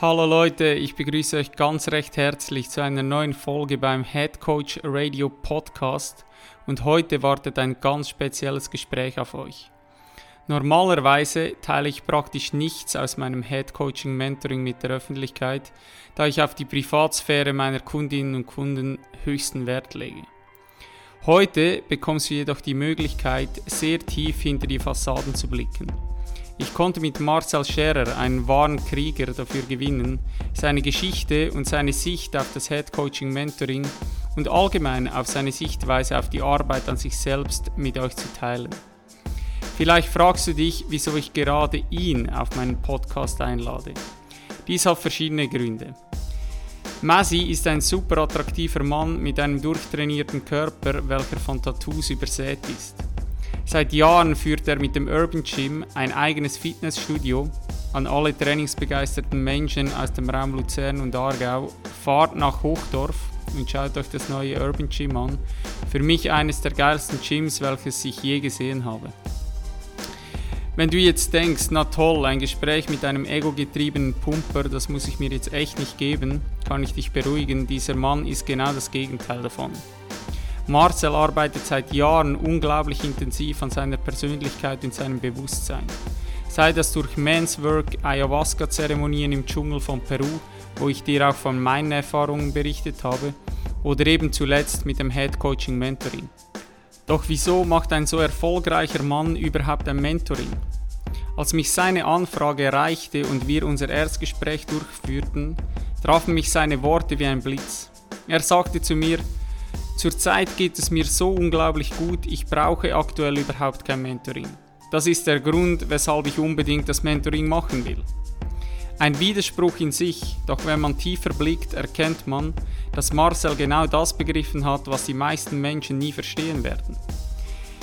Hallo Leute, ich begrüße euch ganz recht herzlich zu einer neuen Folge beim Head Coach Radio Podcast und heute wartet ein ganz spezielles Gespräch auf euch. Normalerweise teile ich praktisch nichts aus meinem Head Coaching Mentoring mit der Öffentlichkeit, da ich auf die Privatsphäre meiner Kundinnen und Kunden höchsten Wert lege. Heute bekommst du jedoch die Möglichkeit, sehr tief hinter die Fassaden zu blicken. Ich konnte mit Marcel Scherer einen wahren Krieger dafür gewinnen, seine Geschichte und seine Sicht auf das Head Coaching Mentoring und allgemein auf seine Sichtweise auf die Arbeit an sich selbst mit euch zu teilen. Vielleicht fragst du dich, wieso ich gerade ihn auf meinen Podcast einlade. Dies hat verschiedene Gründe. Masi ist ein super attraktiver Mann mit einem durchtrainierten Körper, welcher von Tattoos übersät ist. Seit Jahren führt er mit dem Urban Gym ein eigenes Fitnessstudio. An alle trainingsbegeisterten Menschen aus dem Raum Luzern und Aargau, fahrt nach Hochdorf und schaut euch das neue Urban Gym an. Für mich eines der geilsten Gyms, welches ich je gesehen habe. Wenn du jetzt denkst, na toll, ein Gespräch mit einem ego-getriebenen Pumper, das muss ich mir jetzt echt nicht geben, kann ich dich beruhigen, dieser Mann ist genau das Gegenteil davon. Marcel arbeitet seit Jahren unglaublich intensiv an seiner Persönlichkeit und seinem Bewusstsein. Sei das durch Men's Work, Ayahuasca-Zeremonien im Dschungel von Peru, wo ich dir auch von meinen Erfahrungen berichtet habe, oder eben zuletzt mit dem Head Coaching Mentoring. Doch wieso macht ein so erfolgreicher Mann überhaupt ein Mentoring? Als mich seine Anfrage erreichte und wir unser Erstgespräch durchführten, trafen mich seine Worte wie ein Blitz. Er sagte zu mir, Zurzeit geht es mir so unglaublich gut, ich brauche aktuell überhaupt kein Mentoring. Das ist der Grund, weshalb ich unbedingt das Mentoring machen will. Ein Widerspruch in sich, doch wenn man tiefer blickt, erkennt man, dass Marcel genau das begriffen hat, was die meisten Menschen nie verstehen werden.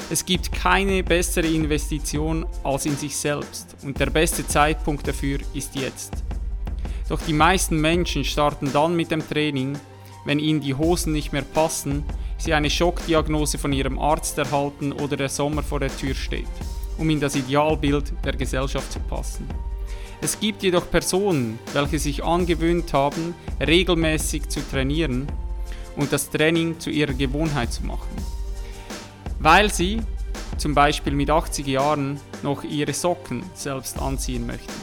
Es gibt keine bessere Investition als in sich selbst und der beste Zeitpunkt dafür ist jetzt. Doch die meisten Menschen starten dann mit dem Training, wenn ihnen die Hosen nicht mehr passen, sie eine Schockdiagnose von ihrem Arzt erhalten oder der Sommer vor der Tür steht, um in das Idealbild der Gesellschaft zu passen. Es gibt jedoch Personen, welche sich angewöhnt haben, regelmäßig zu trainieren und das Training zu ihrer Gewohnheit zu machen. Weil sie, zum Beispiel mit 80 Jahren, noch ihre Socken selbst anziehen möchten.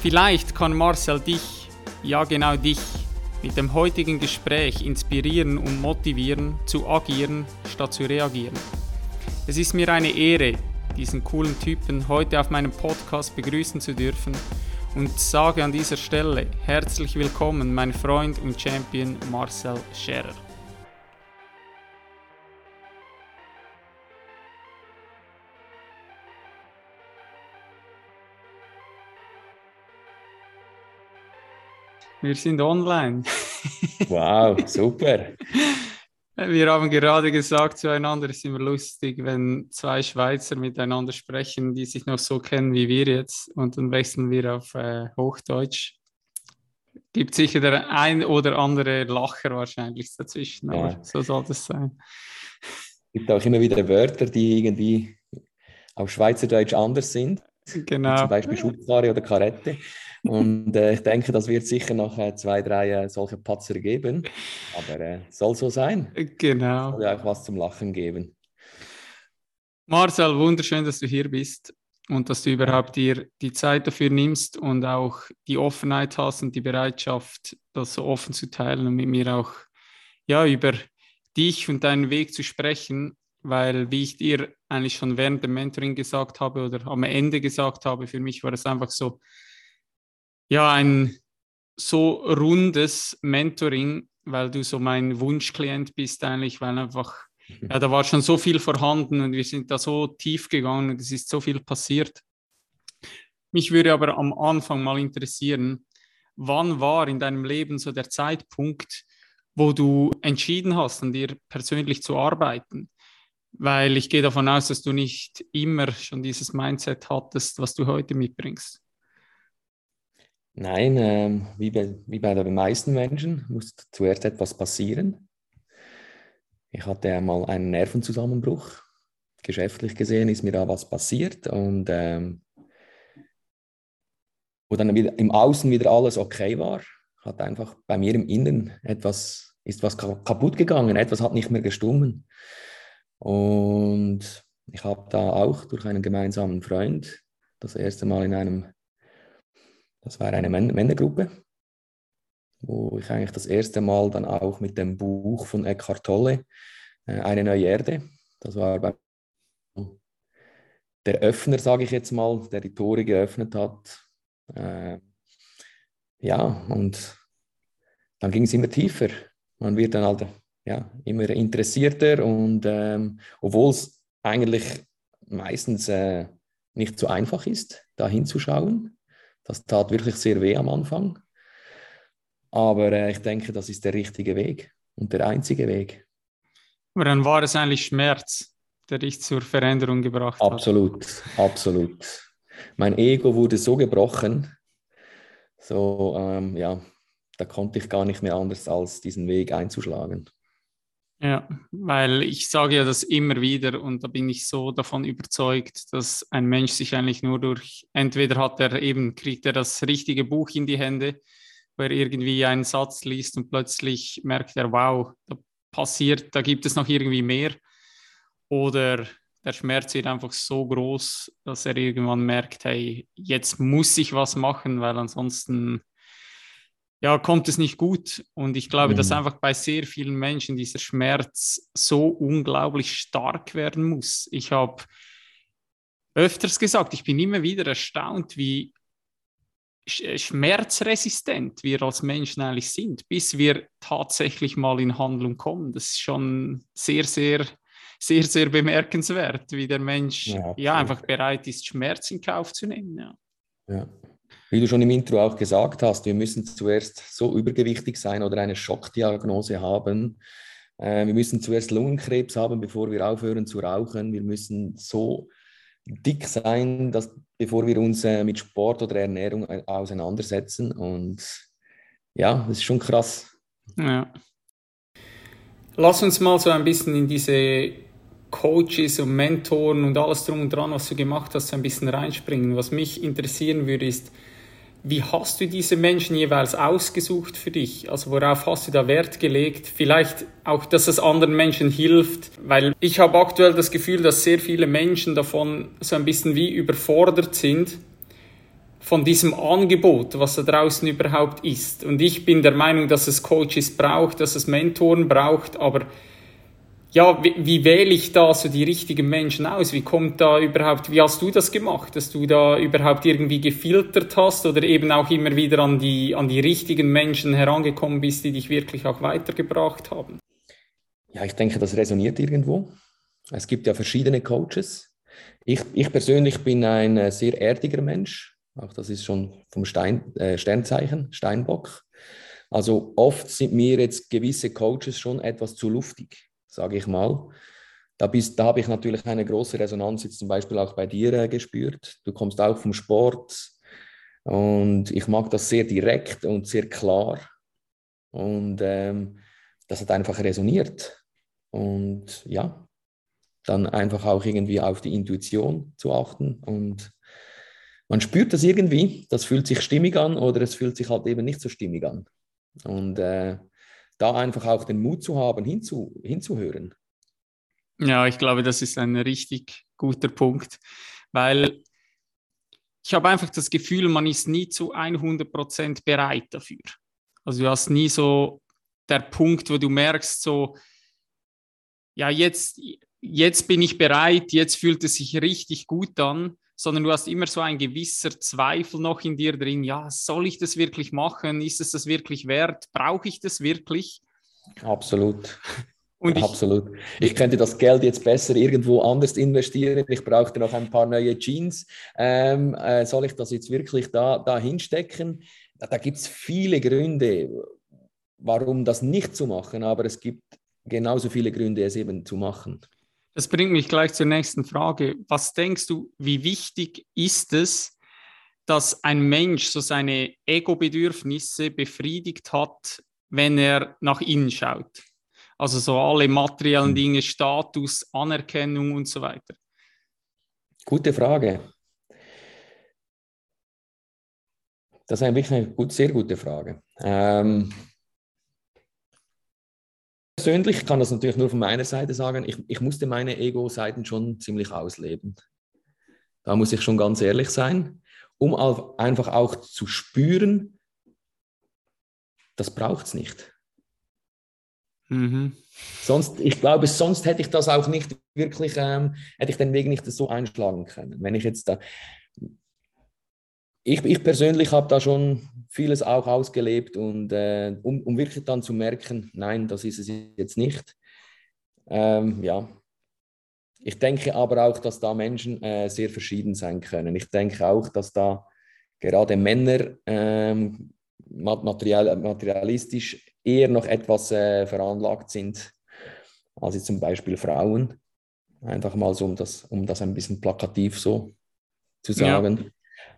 Vielleicht kann Marcel dich, ja genau dich, mit dem heutigen Gespräch inspirieren und motivieren, zu agieren statt zu reagieren. Es ist mir eine Ehre, diesen coolen Typen heute auf meinem Podcast begrüßen zu dürfen und sage an dieser Stelle herzlich willkommen, mein Freund und Champion Marcel Scherer. Wir sind online. wow, super. Wir haben gerade gesagt zueinander, es ist immer lustig, wenn zwei Schweizer miteinander sprechen, die sich noch so kennen wie wir jetzt, und dann wechseln wir auf äh, Hochdeutsch. Gibt sicher der ein oder andere Lacher wahrscheinlich dazwischen, aber ja. so soll das sein. Es gibt auch immer wieder Wörter, die irgendwie auf Schweizerdeutsch anders sind. Genau. Zum Beispiel Schubkarre oder Karette. Und äh, ich denke, das wird sicher noch äh, zwei, drei äh, solche Patzer geben. Aber äh, soll so sein. Genau. Soll ja auch was zum Lachen geben. Marcel, wunderschön, dass du hier bist und dass du überhaupt dir die Zeit dafür nimmst und auch die Offenheit hast und die Bereitschaft, das so offen zu teilen und mit mir auch ja, über dich und deinen Weg zu sprechen, weil, wie ich dir eigentlich schon während dem Mentoring gesagt habe oder am Ende gesagt habe, für mich war es einfach so, ja, ein so rundes Mentoring, weil du so mein Wunschklient bist eigentlich, weil einfach, ja, da war schon so viel vorhanden und wir sind da so tief gegangen und es ist so viel passiert. Mich würde aber am Anfang mal interessieren, wann war in deinem Leben so der Zeitpunkt, wo du entschieden hast, an dir persönlich zu arbeiten? Weil ich gehe davon aus, dass du nicht immer schon dieses Mindset hattest, was du heute mitbringst. Nein, ähm, wie, bei, wie bei den meisten Menschen muss zuerst etwas passieren. Ich hatte einmal einen Nervenzusammenbruch. Geschäftlich gesehen ist mir da was passiert und ähm, wo dann wieder im Außen wieder alles okay war, hat einfach bei mir im Inneren etwas, ist was kaputt gegangen, etwas hat nicht mehr gestummen. Und ich habe da auch durch einen gemeinsamen Freund das erste Mal in einem, das war eine Männergruppe, wo ich eigentlich das erste Mal dann auch mit dem Buch von Eckhart Tolle, äh, Eine neue Erde, das war bei der Öffner, sage ich jetzt mal, der die Tore geöffnet hat, äh, ja, und dann ging es immer tiefer. Man wird dann halt ja, immer interessierter und ähm, obwohl es eigentlich meistens äh, nicht so einfach ist, da hinzuschauen, das tat wirklich sehr weh am Anfang. Aber äh, ich denke, das ist der richtige Weg und der einzige Weg. Aber dann war es eigentlich Schmerz, der dich zur Veränderung gebracht hat. Absolut, absolut mein Ego wurde so gebrochen, so ähm, ja, da konnte ich gar nicht mehr anders als diesen Weg einzuschlagen. Ja, weil ich sage ja das immer wieder und da bin ich so davon überzeugt, dass ein Mensch sich eigentlich nur durch, entweder hat er eben, kriegt er das richtige Buch in die Hände, wo er irgendwie einen Satz liest und plötzlich merkt er, wow, da passiert, da gibt es noch irgendwie mehr. Oder der Schmerz wird einfach so groß, dass er irgendwann merkt, hey, jetzt muss ich was machen, weil ansonsten ja, kommt es nicht gut. Und ich glaube, mhm. dass einfach bei sehr vielen Menschen dieser Schmerz so unglaublich stark werden muss. Ich habe öfters gesagt, ich bin immer wieder erstaunt, wie schmerzresistent wir als Menschen eigentlich sind, bis wir tatsächlich mal in Handlung kommen. Das ist schon sehr, sehr sehr, sehr bemerkenswert, wie der Mensch ja, ja einfach bereit ist, Schmerz in Kauf zu nehmen. Ja. ja. Wie du schon im Intro auch gesagt hast, wir müssen zuerst so übergewichtig sein oder eine Schockdiagnose haben. Äh, wir müssen zuerst Lungenkrebs haben, bevor wir aufhören zu rauchen. Wir müssen so dick sein, dass, bevor wir uns äh, mit Sport oder Ernährung äh, auseinandersetzen. Und ja, das ist schon krass. Ja. Lass uns mal so ein bisschen in diese Coaches und Mentoren und alles drum und dran, was du gemacht hast, ein bisschen reinspringen. Was mich interessieren würde, ist, wie hast du diese Menschen jeweils ausgesucht für dich? Also worauf hast du da Wert gelegt? Vielleicht auch, dass es anderen Menschen hilft, weil ich habe aktuell das Gefühl, dass sehr viele Menschen davon so ein bisschen wie überfordert sind von diesem Angebot, was da draußen überhaupt ist. Und ich bin der Meinung, dass es Coaches braucht, dass es Mentoren braucht, aber ja, wie, wie, wähle ich da so die richtigen Menschen aus? Wie kommt da überhaupt, wie hast du das gemacht, dass du da überhaupt irgendwie gefiltert hast oder eben auch immer wieder an die, an die richtigen Menschen herangekommen bist, die dich wirklich auch weitergebracht haben? Ja, ich denke, das resoniert irgendwo. Es gibt ja verschiedene Coaches. Ich, ich persönlich bin ein äh, sehr erdiger Mensch. Auch das ist schon vom Stein, äh, Sternzeichen, Steinbock. Also oft sind mir jetzt gewisse Coaches schon etwas zu luftig sage ich mal. Da, bist, da habe ich natürlich eine große Resonanz jetzt zum Beispiel auch bei dir äh, gespürt. Du kommst auch vom Sport und ich mag das sehr direkt und sehr klar. Und ähm, das hat einfach resoniert. Und ja, dann einfach auch irgendwie auf die Intuition zu achten. Und man spürt das irgendwie, das fühlt sich stimmig an oder es fühlt sich halt eben nicht so stimmig an. Und äh, da einfach auch den Mut zu haben, hinzu, hinzuhören. Ja, ich glaube, das ist ein richtig guter Punkt, weil ich habe einfach das Gefühl, man ist nie zu 100% bereit dafür. Also du hast nie so der Punkt, wo du merkst, so, ja, jetzt, jetzt bin ich bereit, jetzt fühlt es sich richtig gut an sondern du hast immer so ein gewisser Zweifel noch in dir drin, ja, soll ich das wirklich machen? Ist es das wirklich wert? Brauche ich das wirklich? Absolut. Ich, Absolut. Ich könnte das Geld jetzt besser irgendwo anders investieren. Ich brauchte noch ein paar neue Jeans. Ähm, äh, soll ich das jetzt wirklich da, da hinstecken? da gibt es viele Gründe, warum das nicht zu machen, aber es gibt genauso viele Gründe, es eben zu machen. Das bringt mich gleich zur nächsten Frage. Was denkst du, wie wichtig ist es, dass ein Mensch so seine Ego-Bedürfnisse befriedigt hat, wenn er nach innen schaut? Also so alle materiellen hm. Dinge, Status, Anerkennung und so weiter. Gute Frage. Das ist eigentlich eine gut, sehr gute Frage. Ähm, persönlich kann das natürlich nur von meiner Seite sagen, ich, ich musste meine Ego-Seiten schon ziemlich ausleben. Da muss ich schon ganz ehrlich sein, um einfach auch zu spüren, das braucht es nicht. Mhm. Sonst, ich glaube, sonst hätte ich das auch nicht wirklich, ähm, hätte ich den Weg nicht so einschlagen können. Wenn ich jetzt da, ich, ich persönlich habe da schon vieles auch ausgelebt und äh, um, um wirklich dann zu merken, nein, das ist es jetzt nicht. Ähm, ja, ich denke aber auch, dass da Menschen äh, sehr verschieden sein können. Ich denke auch, dass da gerade Männer ähm, material, materialistisch eher noch etwas äh, veranlagt sind als zum Beispiel Frauen. Einfach mal so, um das, um das ein bisschen plakativ so zu sagen.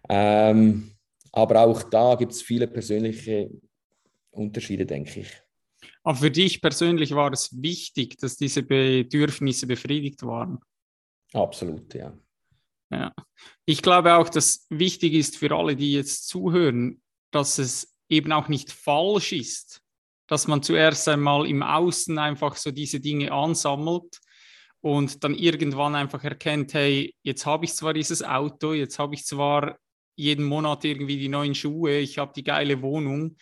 Ähm, aber auch da gibt es viele persönliche Unterschiede, denke ich. Aber für dich persönlich war es wichtig, dass diese Bedürfnisse befriedigt waren? Absolut, ja. Ja. Ich glaube auch, dass wichtig ist für alle, die jetzt zuhören, dass es eben auch nicht falsch ist, dass man zuerst einmal im Außen einfach so diese Dinge ansammelt und dann irgendwann einfach erkennt, hey, jetzt habe ich zwar dieses Auto, jetzt habe ich zwar jeden Monat irgendwie die neuen Schuhe, ich habe die geile Wohnung,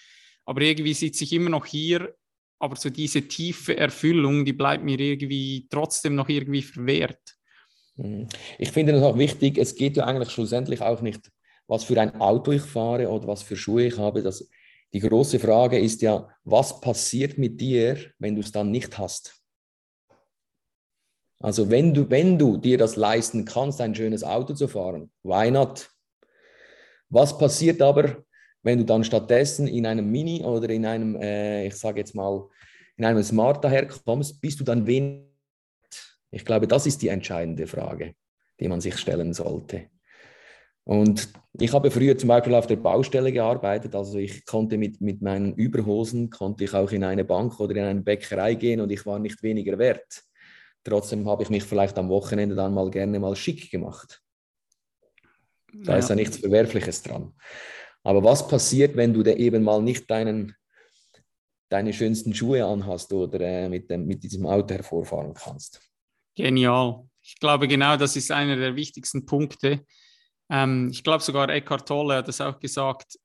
aber irgendwie sitze ich immer noch hier, aber so diese tiefe Erfüllung, die bleibt mir irgendwie trotzdem noch irgendwie verwehrt. Mhm. Ich finde es auch wichtig, es geht ja eigentlich schlussendlich auch nicht, was für ein Auto ich fahre oder was für Schuhe ich habe. Das, die große Frage ist ja, was passiert mit dir, wenn du es dann nicht hast? Also wenn du, wenn du dir das leisten kannst, ein schönes Auto zu fahren, why not? Was passiert aber, wenn du dann stattdessen in einem Mini oder in einem, äh, ich sage jetzt mal, in einem Smart daherkommst, bist du dann wenig? Ich glaube, das ist die entscheidende Frage, die man sich stellen sollte. Und ich habe früher zum Beispiel auf der Baustelle gearbeitet, also ich konnte mit, mit meinen Überhosen, konnte ich auch in eine Bank oder in eine Bäckerei gehen und ich war nicht weniger wert. Trotzdem habe ich mich vielleicht am Wochenende dann mal gerne mal schick gemacht. Da ja. ist ja nichts Verwerfliches dran. Aber was passiert, wenn du eben mal nicht deinen, deine schönsten Schuhe anhast oder äh, mit, dem, mit diesem Auto hervorfahren kannst? Genial. Ich glaube, genau das ist einer der wichtigsten Punkte. Ähm, ich glaube sogar Eckhart Tolle hat das auch gesagt.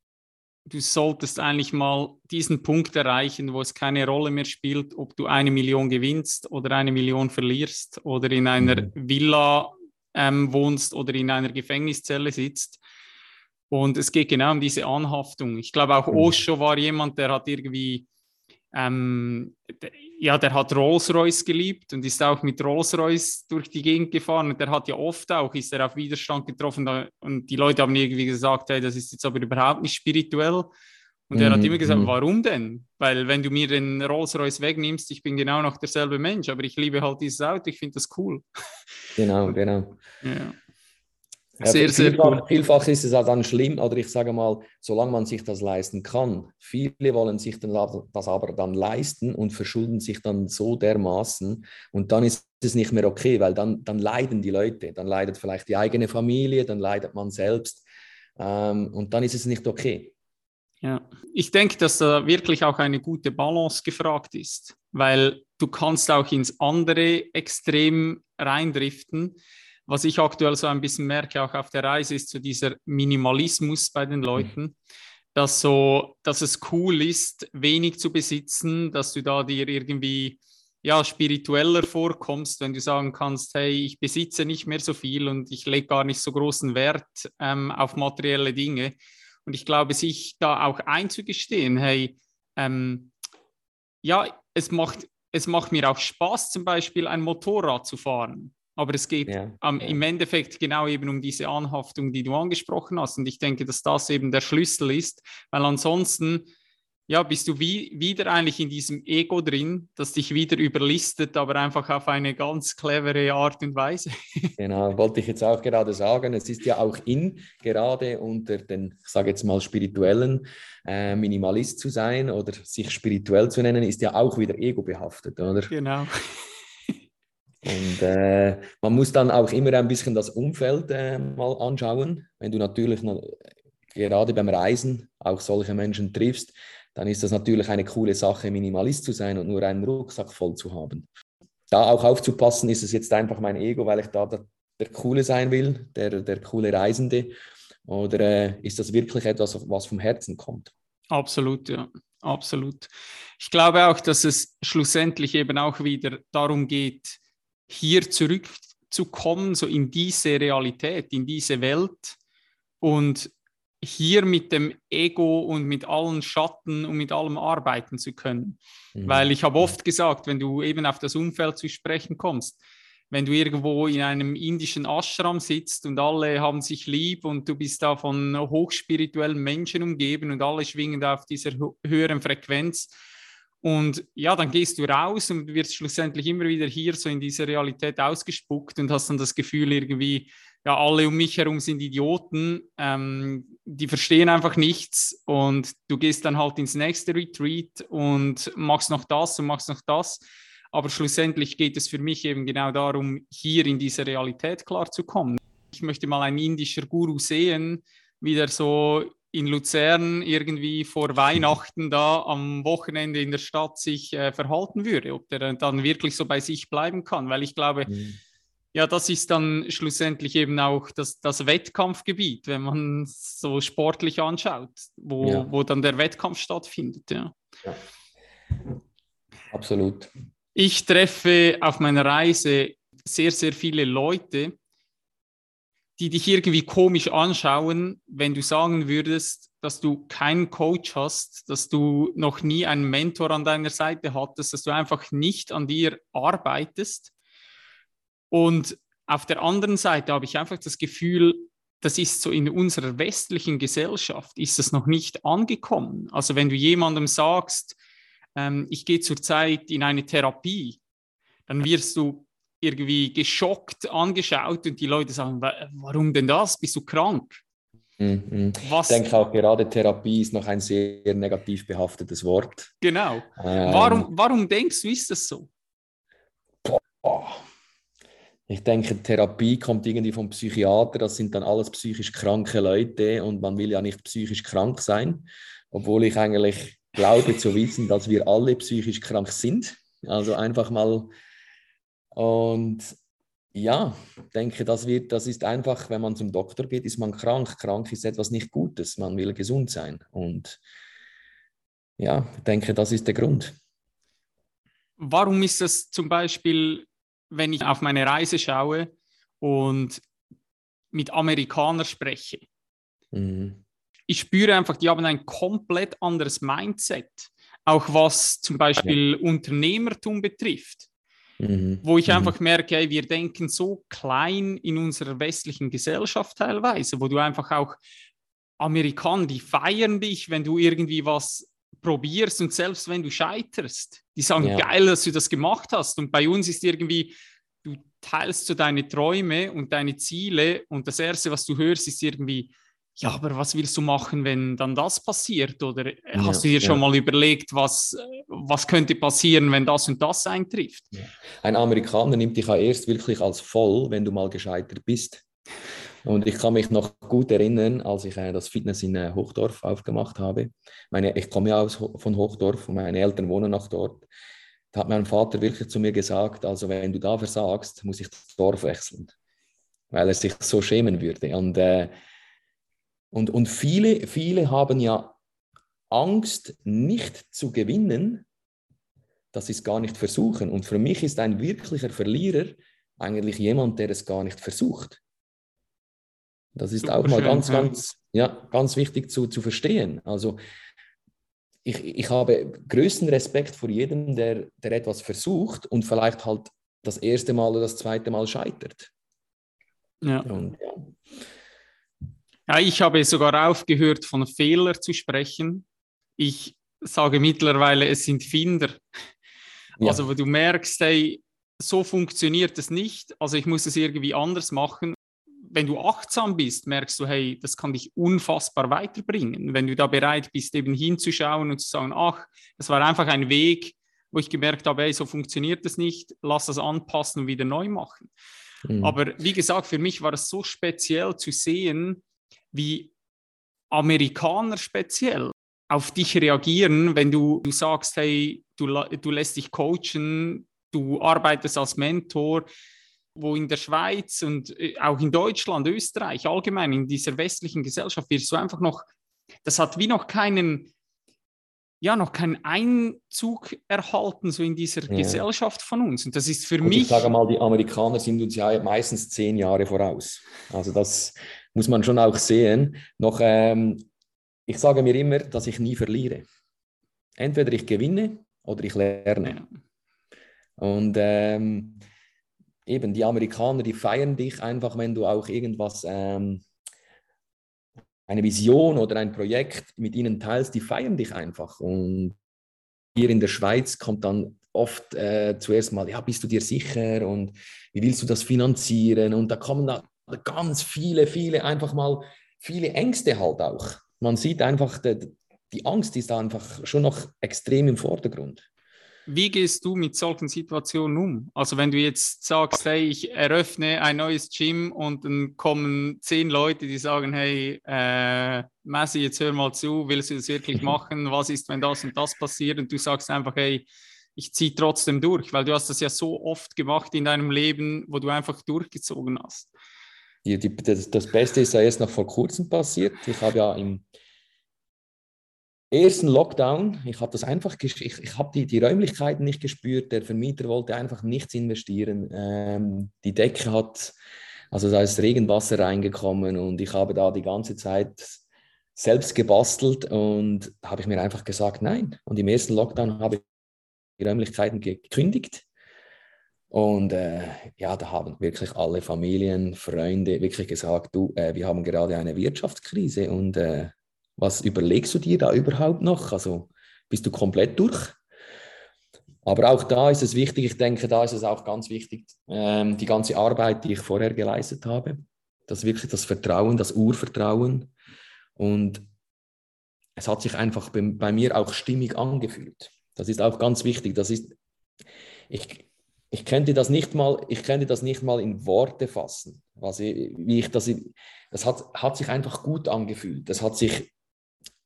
Du solltest eigentlich mal diesen Punkt erreichen, wo es keine Rolle mehr spielt, ob du eine Million gewinnst oder eine Million verlierst oder in einer mhm. Villa ähm, wohnst oder in einer Gefängniszelle sitzt. Und es geht genau um diese Anhaftung. Ich glaube, auch mhm. Osho war jemand, der hat irgendwie, ähm, ja, der hat Rolls-Royce geliebt und ist auch mit Rolls-Royce durch die Gegend gefahren. Und der hat ja oft auch, ist er auf Widerstand getroffen und die Leute haben irgendwie gesagt, hey, das ist jetzt aber überhaupt nicht spirituell. Und er hat mhm, immer gesagt, mhm. warum denn? Weil wenn du mir den Rolls-Royce wegnimmst, ich bin genau noch derselbe Mensch, aber ich liebe halt dieses Auto, ich finde das cool. Genau, genau. Ja. Sehr, sehr vielfach, cool. Vielfach ist es auch dann schlimm, oder ich sage mal, solange man sich das leisten kann. Viele wollen sich das aber dann leisten und verschulden sich dann so dermaßen und dann ist es nicht mehr okay, weil dann, dann leiden die Leute, dann leidet vielleicht die eigene Familie, dann leidet man selbst ähm, und dann ist es nicht okay. Ja, ich denke, dass da wirklich auch eine gute Balance gefragt ist, weil du kannst auch ins andere Extrem reindriften. Was ich aktuell so ein bisschen merke, auch auf der Reise, ist so dieser Minimalismus bei den Leuten, dass so, dass es cool ist, wenig zu besitzen, dass du da dir irgendwie ja, spiritueller vorkommst, wenn du sagen kannst, hey, ich besitze nicht mehr so viel und ich lege gar nicht so großen Wert ähm, auf materielle Dinge. Und ich glaube, sich da auch einzugestehen, hey, ähm, ja, es macht, es macht mir auch Spaß, zum Beispiel ein Motorrad zu fahren. Aber es geht ja, ähm, ja. im Endeffekt genau eben um diese Anhaftung, die du angesprochen hast. Und ich denke, dass das eben der Schlüssel ist, weil ansonsten ja, bist du wie, wieder eigentlich in diesem Ego drin, das dich wieder überlistet, aber einfach auf eine ganz clevere Art und Weise. Genau, wollte ich jetzt auch gerade sagen. Es ist ja auch in, gerade unter den, ich sage jetzt mal, spirituellen äh, Minimalist zu sein oder sich spirituell zu nennen, ist ja auch wieder ego behaftet, oder? Genau. Und äh, man muss dann auch immer ein bisschen das Umfeld äh, mal anschauen. Wenn du natürlich gerade beim Reisen auch solche Menschen triffst, dann ist das natürlich eine coole Sache, Minimalist zu sein und nur einen Rucksack voll zu haben. Da auch aufzupassen, ist es jetzt einfach mein Ego, weil ich da der, der Coole sein will, der, der coole Reisende, oder äh, ist das wirklich etwas, was vom Herzen kommt? Absolut, ja, absolut. Ich glaube auch, dass es schlussendlich eben auch wieder darum geht, hier zurückzukommen, so in diese Realität, in diese Welt und hier mit dem Ego und mit allen Schatten und mit allem arbeiten zu können. Mhm. Weil ich habe oft gesagt, wenn du eben auf das Umfeld zu sprechen kommst, wenn du irgendwo in einem indischen Ashram sitzt und alle haben sich lieb und du bist da von hochspirituellen Menschen umgeben und alle schwingen da auf dieser höheren Frequenz, und ja, dann gehst du raus und wirst schlussendlich immer wieder hier so in dieser Realität ausgespuckt und hast dann das Gefühl irgendwie, ja, alle um mich herum sind Idioten, ähm, die verstehen einfach nichts und du gehst dann halt ins nächste Retreat und machst noch das und machst noch das. Aber schlussendlich geht es für mich eben genau darum, hier in diese Realität klarzukommen. Ich möchte mal einen indischer Guru sehen, wie der so in Luzern irgendwie vor Weihnachten da am Wochenende in der Stadt sich äh, verhalten würde, ob der dann wirklich so bei sich bleiben kann, weil ich glaube, mhm. Ja, das ist dann schlussendlich eben auch das, das Wettkampfgebiet, wenn man so sportlich anschaut, wo, ja. wo dann der Wettkampf stattfindet. Ja. ja. Absolut. Ich treffe auf meiner Reise sehr, sehr viele Leute, die dich irgendwie komisch anschauen, wenn du sagen würdest, dass du keinen Coach hast, dass du noch nie einen Mentor an deiner Seite hattest, dass du einfach nicht an dir arbeitest. Und auf der anderen Seite habe ich einfach das Gefühl, das ist so in unserer westlichen Gesellschaft, ist das noch nicht angekommen. Also wenn du jemandem sagst, ähm, ich gehe zurzeit in eine Therapie, dann wirst du irgendwie geschockt angeschaut und die Leute sagen, warum denn das? Bist du krank? Mhm. Was? Ich denke auch gerade Therapie ist noch ein sehr negativ behaftetes Wort. Genau. Ähm, warum, warum denkst du, ist das so? Boah. Ich denke, Therapie kommt irgendwie vom Psychiater. Das sind dann alles psychisch kranke Leute und man will ja nicht psychisch krank sein, obwohl ich eigentlich glaube zu wissen, dass wir alle psychisch krank sind. Also einfach mal und ja, denke, das, wird, das ist einfach, wenn man zum Doktor geht, ist man krank. Krank ist etwas nicht Gutes. Man will gesund sein. Und ja, denke, das ist der Grund. Warum ist das zum Beispiel, wenn ich auf meine Reise schaue und mit Amerikanern spreche? Mhm. Ich spüre einfach, die haben ein komplett anderes Mindset, auch was zum Beispiel ja. Unternehmertum betrifft. Mhm. Wo ich mhm. einfach merke, wir denken so klein in unserer westlichen Gesellschaft teilweise, wo du einfach auch Amerikaner, die feiern dich, wenn du irgendwie was probierst und selbst wenn du scheiterst, die sagen, ja. geil, dass du das gemacht hast. Und bei uns ist irgendwie, du teilst so deine Träume und deine Ziele und das Erste, was du hörst, ist irgendwie, ja, aber was willst du machen, wenn dann das passiert? Oder hast ja, du dir schon mal überlegt, was, was könnte passieren, wenn das und das eintrifft? Ja. Ein Amerikaner nimmt dich ja erst wirklich als voll, wenn du mal gescheitert bist. Und ich kann mich noch gut erinnern, als ich äh, das Fitness in äh, Hochdorf aufgemacht habe. Meine, ich komme ja aus, von Hochdorf und meine Eltern wohnen noch dort. Da hat mein Vater wirklich zu mir gesagt, also wenn du da versagst, muss ich das Dorf wechseln, weil er sich so schämen würde. Und äh, und, und viele, viele haben ja Angst, nicht zu gewinnen, dass sie es gar nicht versuchen. Und für mich ist ein wirklicher Verlierer eigentlich jemand, der es gar nicht versucht. Das ist Super auch mal schön, ganz, ja. ganz, ja, ganz wichtig zu, zu verstehen. Also ich, ich habe größten Respekt vor jedem, der, der etwas versucht und vielleicht halt das erste Mal oder das zweite Mal scheitert. Ja. Und, ja. ja, ich habe sogar aufgehört, von Fehler zu sprechen. Ich sage mittlerweile, es sind Finder. Ja. Also, wo du merkst, hey, so funktioniert es nicht, also ich muss es irgendwie anders machen. Wenn du achtsam bist, merkst du, hey, das kann dich unfassbar weiterbringen. Wenn du da bereit bist, eben hinzuschauen und zu sagen, ach, das war einfach ein Weg, wo ich gemerkt habe, hey, so funktioniert das nicht, lass das anpassen und wieder neu machen. Mhm. Aber wie gesagt, für mich war es so speziell zu sehen, wie Amerikaner speziell auf dich reagieren, wenn du, du sagst, hey, du, du lässt dich coachen, du arbeitest als Mentor, wo in der Schweiz und äh, auch in Deutschland, Österreich, allgemein in dieser westlichen Gesellschaft wirst du einfach noch, das hat wie noch keinen, ja, noch keinen Einzug erhalten, so in dieser ja. Gesellschaft von uns. Und das ist für und mich. Ich sage mal, die Amerikaner sind uns ja meistens zehn Jahre voraus. Also das muss man schon auch sehen. Noch, ähm, ich sage mir immer, dass ich nie verliere. Entweder ich gewinne oder ich lerne. Ja. Und ähm, eben die Amerikaner, die feiern dich einfach, wenn du auch irgendwas, ähm, eine Vision oder ein Projekt mit ihnen teilst, die feiern dich einfach. Und hier in der Schweiz kommt dann oft äh, zuerst mal, ja, bist du dir sicher und wie willst du das finanzieren? Und da kommen da ganz viele, viele einfach mal, viele Ängste halt auch. Man sieht einfach, die, die Angst ist einfach schon noch extrem im Vordergrund. Wie gehst du mit solchen Situationen um? Also wenn du jetzt sagst, hey, ich eröffne ein neues Gym und dann kommen zehn Leute, die sagen, hey, äh, Messi, jetzt hör mal zu, willst du das wirklich machen? Was ist, wenn das und das passiert? Und du sagst einfach, hey, ich ziehe trotzdem durch, weil du hast das ja so oft gemacht in deinem Leben, wo du einfach durchgezogen hast. Die, die, das, das Beste ist ja erst noch vor kurzem passiert. Ich habe ja im ersten Lockdown, ich habe das einfach, ich, ich habe die, die Räumlichkeiten nicht gespürt, der Vermieter wollte einfach nichts investieren. Ähm, die Decke hat, also da ist Regenwasser reingekommen und ich habe da die ganze Zeit selbst gebastelt und habe ich mir einfach gesagt, nein. Und im ersten Lockdown habe ich die Räumlichkeiten gekündigt. Und äh, ja, da haben wirklich alle Familien, Freunde wirklich gesagt, du, äh, wir haben gerade eine Wirtschaftskrise und äh, was überlegst du dir da überhaupt noch? Also bist du komplett durch? Aber auch da ist es wichtig, ich denke, da ist es auch ganz wichtig, ähm, die ganze Arbeit, die ich vorher geleistet habe, das wirklich das Vertrauen, das Urvertrauen. Und es hat sich einfach bei, bei mir auch stimmig angefühlt. Das ist auch ganz wichtig. Das ist, ich, ich könnte das nicht mal, ich könnte das nicht mal in Worte fassen. Was ich, wie ich das, das hat, hat sich einfach gut angefühlt. Das hat sich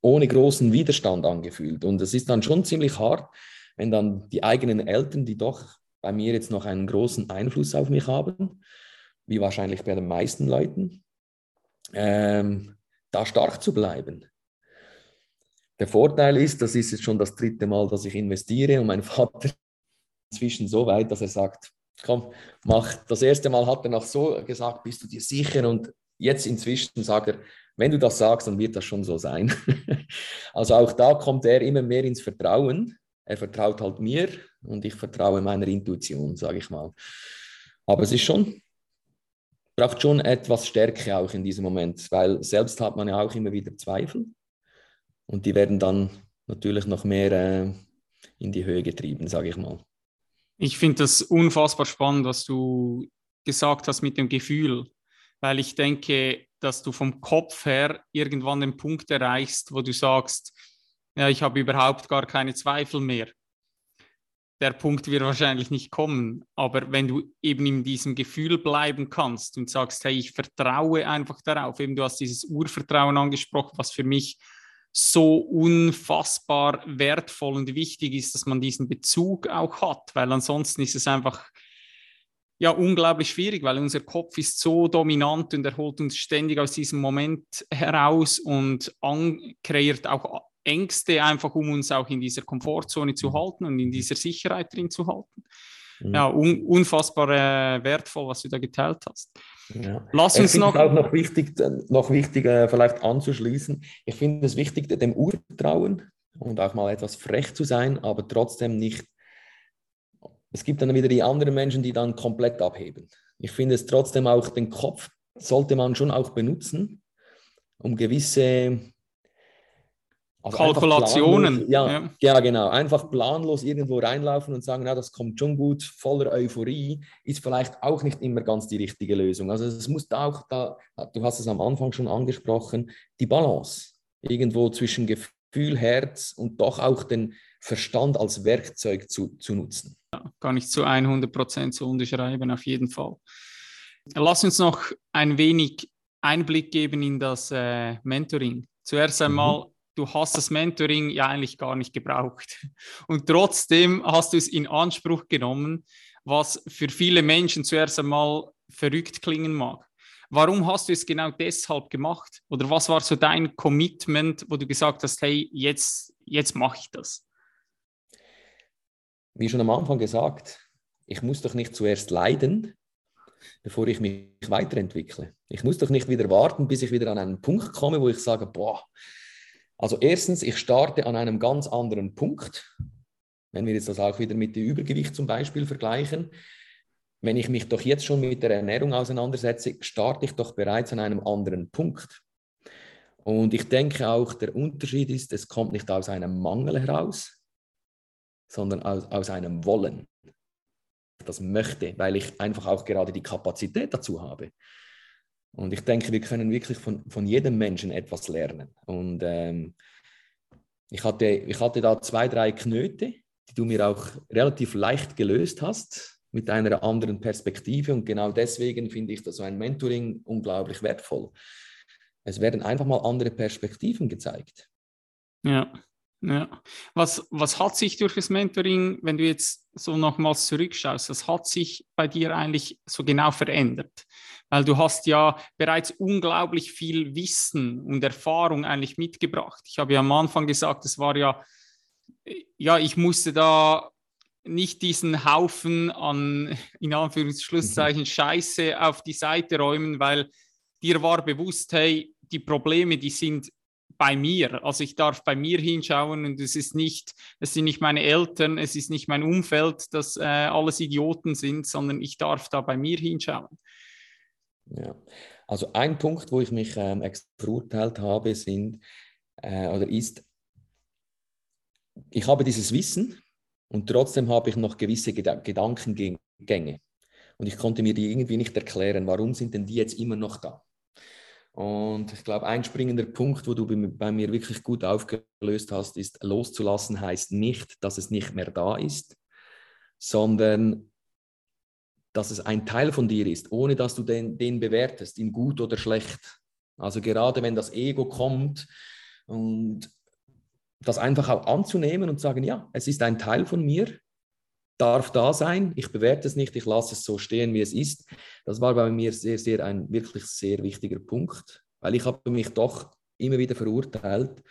ohne großen Widerstand angefühlt. Und es ist dann schon ziemlich hart, wenn dann die eigenen Eltern, die doch bei mir jetzt noch einen großen Einfluss auf mich haben, wie wahrscheinlich bei den meisten Leuten, ähm, da stark zu bleiben. Der Vorteil ist, das ist jetzt schon das dritte Mal, dass ich investiere und mein Vater inzwischen so weit, dass er sagt, komm, mach. Das erste Mal hat er noch so gesagt, bist du dir sicher? Und jetzt inzwischen sagt er, wenn du das sagst, dann wird das schon so sein. also auch da kommt er immer mehr ins Vertrauen. Er vertraut halt mir und ich vertraue meiner Intuition, sage ich mal. Aber es ist schon, braucht schon etwas Stärke auch in diesem Moment, weil selbst hat man ja auch immer wieder Zweifel und die werden dann natürlich noch mehr äh, in die Höhe getrieben, sage ich mal. Ich finde das unfassbar spannend, was du gesagt hast mit dem Gefühl, weil ich denke, dass du vom Kopf her irgendwann den Punkt erreichst, wo du sagst, ja, ich habe überhaupt gar keine Zweifel mehr. Der Punkt wird wahrscheinlich nicht kommen, aber wenn du eben in diesem Gefühl bleiben kannst und sagst, hey, ich vertraue einfach darauf, eben du hast dieses Urvertrauen angesprochen, was für mich so unfassbar wertvoll und wichtig ist, dass man diesen Bezug auch hat, weil ansonsten ist es einfach ja unglaublich schwierig, weil unser Kopf ist so dominant und er holt uns ständig aus diesem Moment heraus und kreiert auch Ängste einfach, um uns auch in dieser Komfortzone zu halten und in dieser Sicherheit drin zu halten. Mhm. Ja, un unfassbar äh, wertvoll, was du da geteilt hast. Ja. Lass uns noch. auch noch wichtig, noch wichtig äh, vielleicht anzuschließen. Ich finde es wichtig, dem Urvertrauen und auch mal etwas frech zu sein, aber trotzdem nicht es gibt dann wieder die anderen Menschen, die dann komplett abheben. Ich finde es trotzdem auch, den Kopf sollte man schon auch benutzen, um gewisse also Kalkulationen. ja, ja, ja. genau. Einfach planlos irgendwo reinlaufen und sagen, na, das kommt schon gut, voller Euphorie, ist vielleicht auch nicht immer ganz die richtige Lösung. Also es muss da auch, da, du hast es am Anfang schon angesprochen, die Balance irgendwo zwischen Gefühl, Herz und doch auch den Verstand als Werkzeug zu, zu nutzen. Ja, kann ich zu 100 Prozent so unterschreiben, auf jeden Fall. Lass uns noch ein wenig Einblick geben in das äh, Mentoring. Zuerst einmal, mhm. du hast das Mentoring ja eigentlich gar nicht gebraucht. Und trotzdem hast du es in Anspruch genommen, was für viele Menschen zuerst einmal verrückt klingen mag. Warum hast du es genau deshalb gemacht? Oder was war so dein Commitment, wo du gesagt hast, hey, jetzt, jetzt mache ich das? Wie schon am Anfang gesagt, ich muss doch nicht zuerst leiden, bevor ich mich weiterentwickle. Ich muss doch nicht wieder warten, bis ich wieder an einen Punkt komme, wo ich sage, boah, also erstens, ich starte an einem ganz anderen Punkt. Wenn wir jetzt das auch wieder mit dem Übergewicht zum Beispiel vergleichen, wenn ich mich doch jetzt schon mit der Ernährung auseinandersetze, starte ich doch bereits an einem anderen Punkt. Und ich denke auch, der Unterschied ist, es kommt nicht aus einem Mangel heraus, sondern aus, aus einem Wollen. Das möchte, weil ich einfach auch gerade die Kapazität dazu habe. Und ich denke, wir können wirklich von, von jedem Menschen etwas lernen. Und ähm, ich, hatte, ich hatte da zwei, drei Knöte, die du mir auch relativ leicht gelöst hast mit einer anderen Perspektive. Und genau deswegen finde ich so ein Mentoring unglaublich wertvoll. Es werden einfach mal andere Perspektiven gezeigt. Ja, ja. Was, was hat sich durch das Mentoring, wenn du jetzt so nochmals zurückschaust, was hat sich bei dir eigentlich so genau verändert? Weil du hast ja bereits unglaublich viel Wissen und Erfahrung eigentlich mitgebracht. Ich habe ja am Anfang gesagt, es war ja, ja, ich musste da nicht diesen Haufen an, in Anführungszeichen, mhm. Scheiße auf die Seite räumen, weil dir war bewusst, hey, die Probleme, die sind bei mir. Also ich darf bei mir hinschauen und es ist nicht, es sind nicht meine Eltern, es ist nicht mein Umfeld, dass äh, alles Idioten sind, sondern ich darf da bei mir hinschauen. Ja, also ein Punkt, wo ich mich ähm, verurteilt habe, sind äh, oder ist, ich habe dieses Wissen, und trotzdem habe ich noch gewisse Ged Gedankengänge. Und ich konnte mir die irgendwie nicht erklären, warum sind denn die jetzt immer noch da? Und ich glaube, ein springender Punkt, wo du bei mir wirklich gut aufgelöst hast, ist, loszulassen heißt nicht, dass es nicht mehr da ist, sondern dass es ein Teil von dir ist, ohne dass du den, den bewertest, in gut oder schlecht. Also gerade wenn das Ego kommt und das einfach auch anzunehmen und sagen, ja, es ist ein Teil von mir, darf da sein, ich bewerte es nicht, ich lasse es so stehen, wie es ist. Das war bei mir sehr, sehr ein wirklich sehr wichtiger Punkt, weil ich habe mich doch immer wieder verurteilt,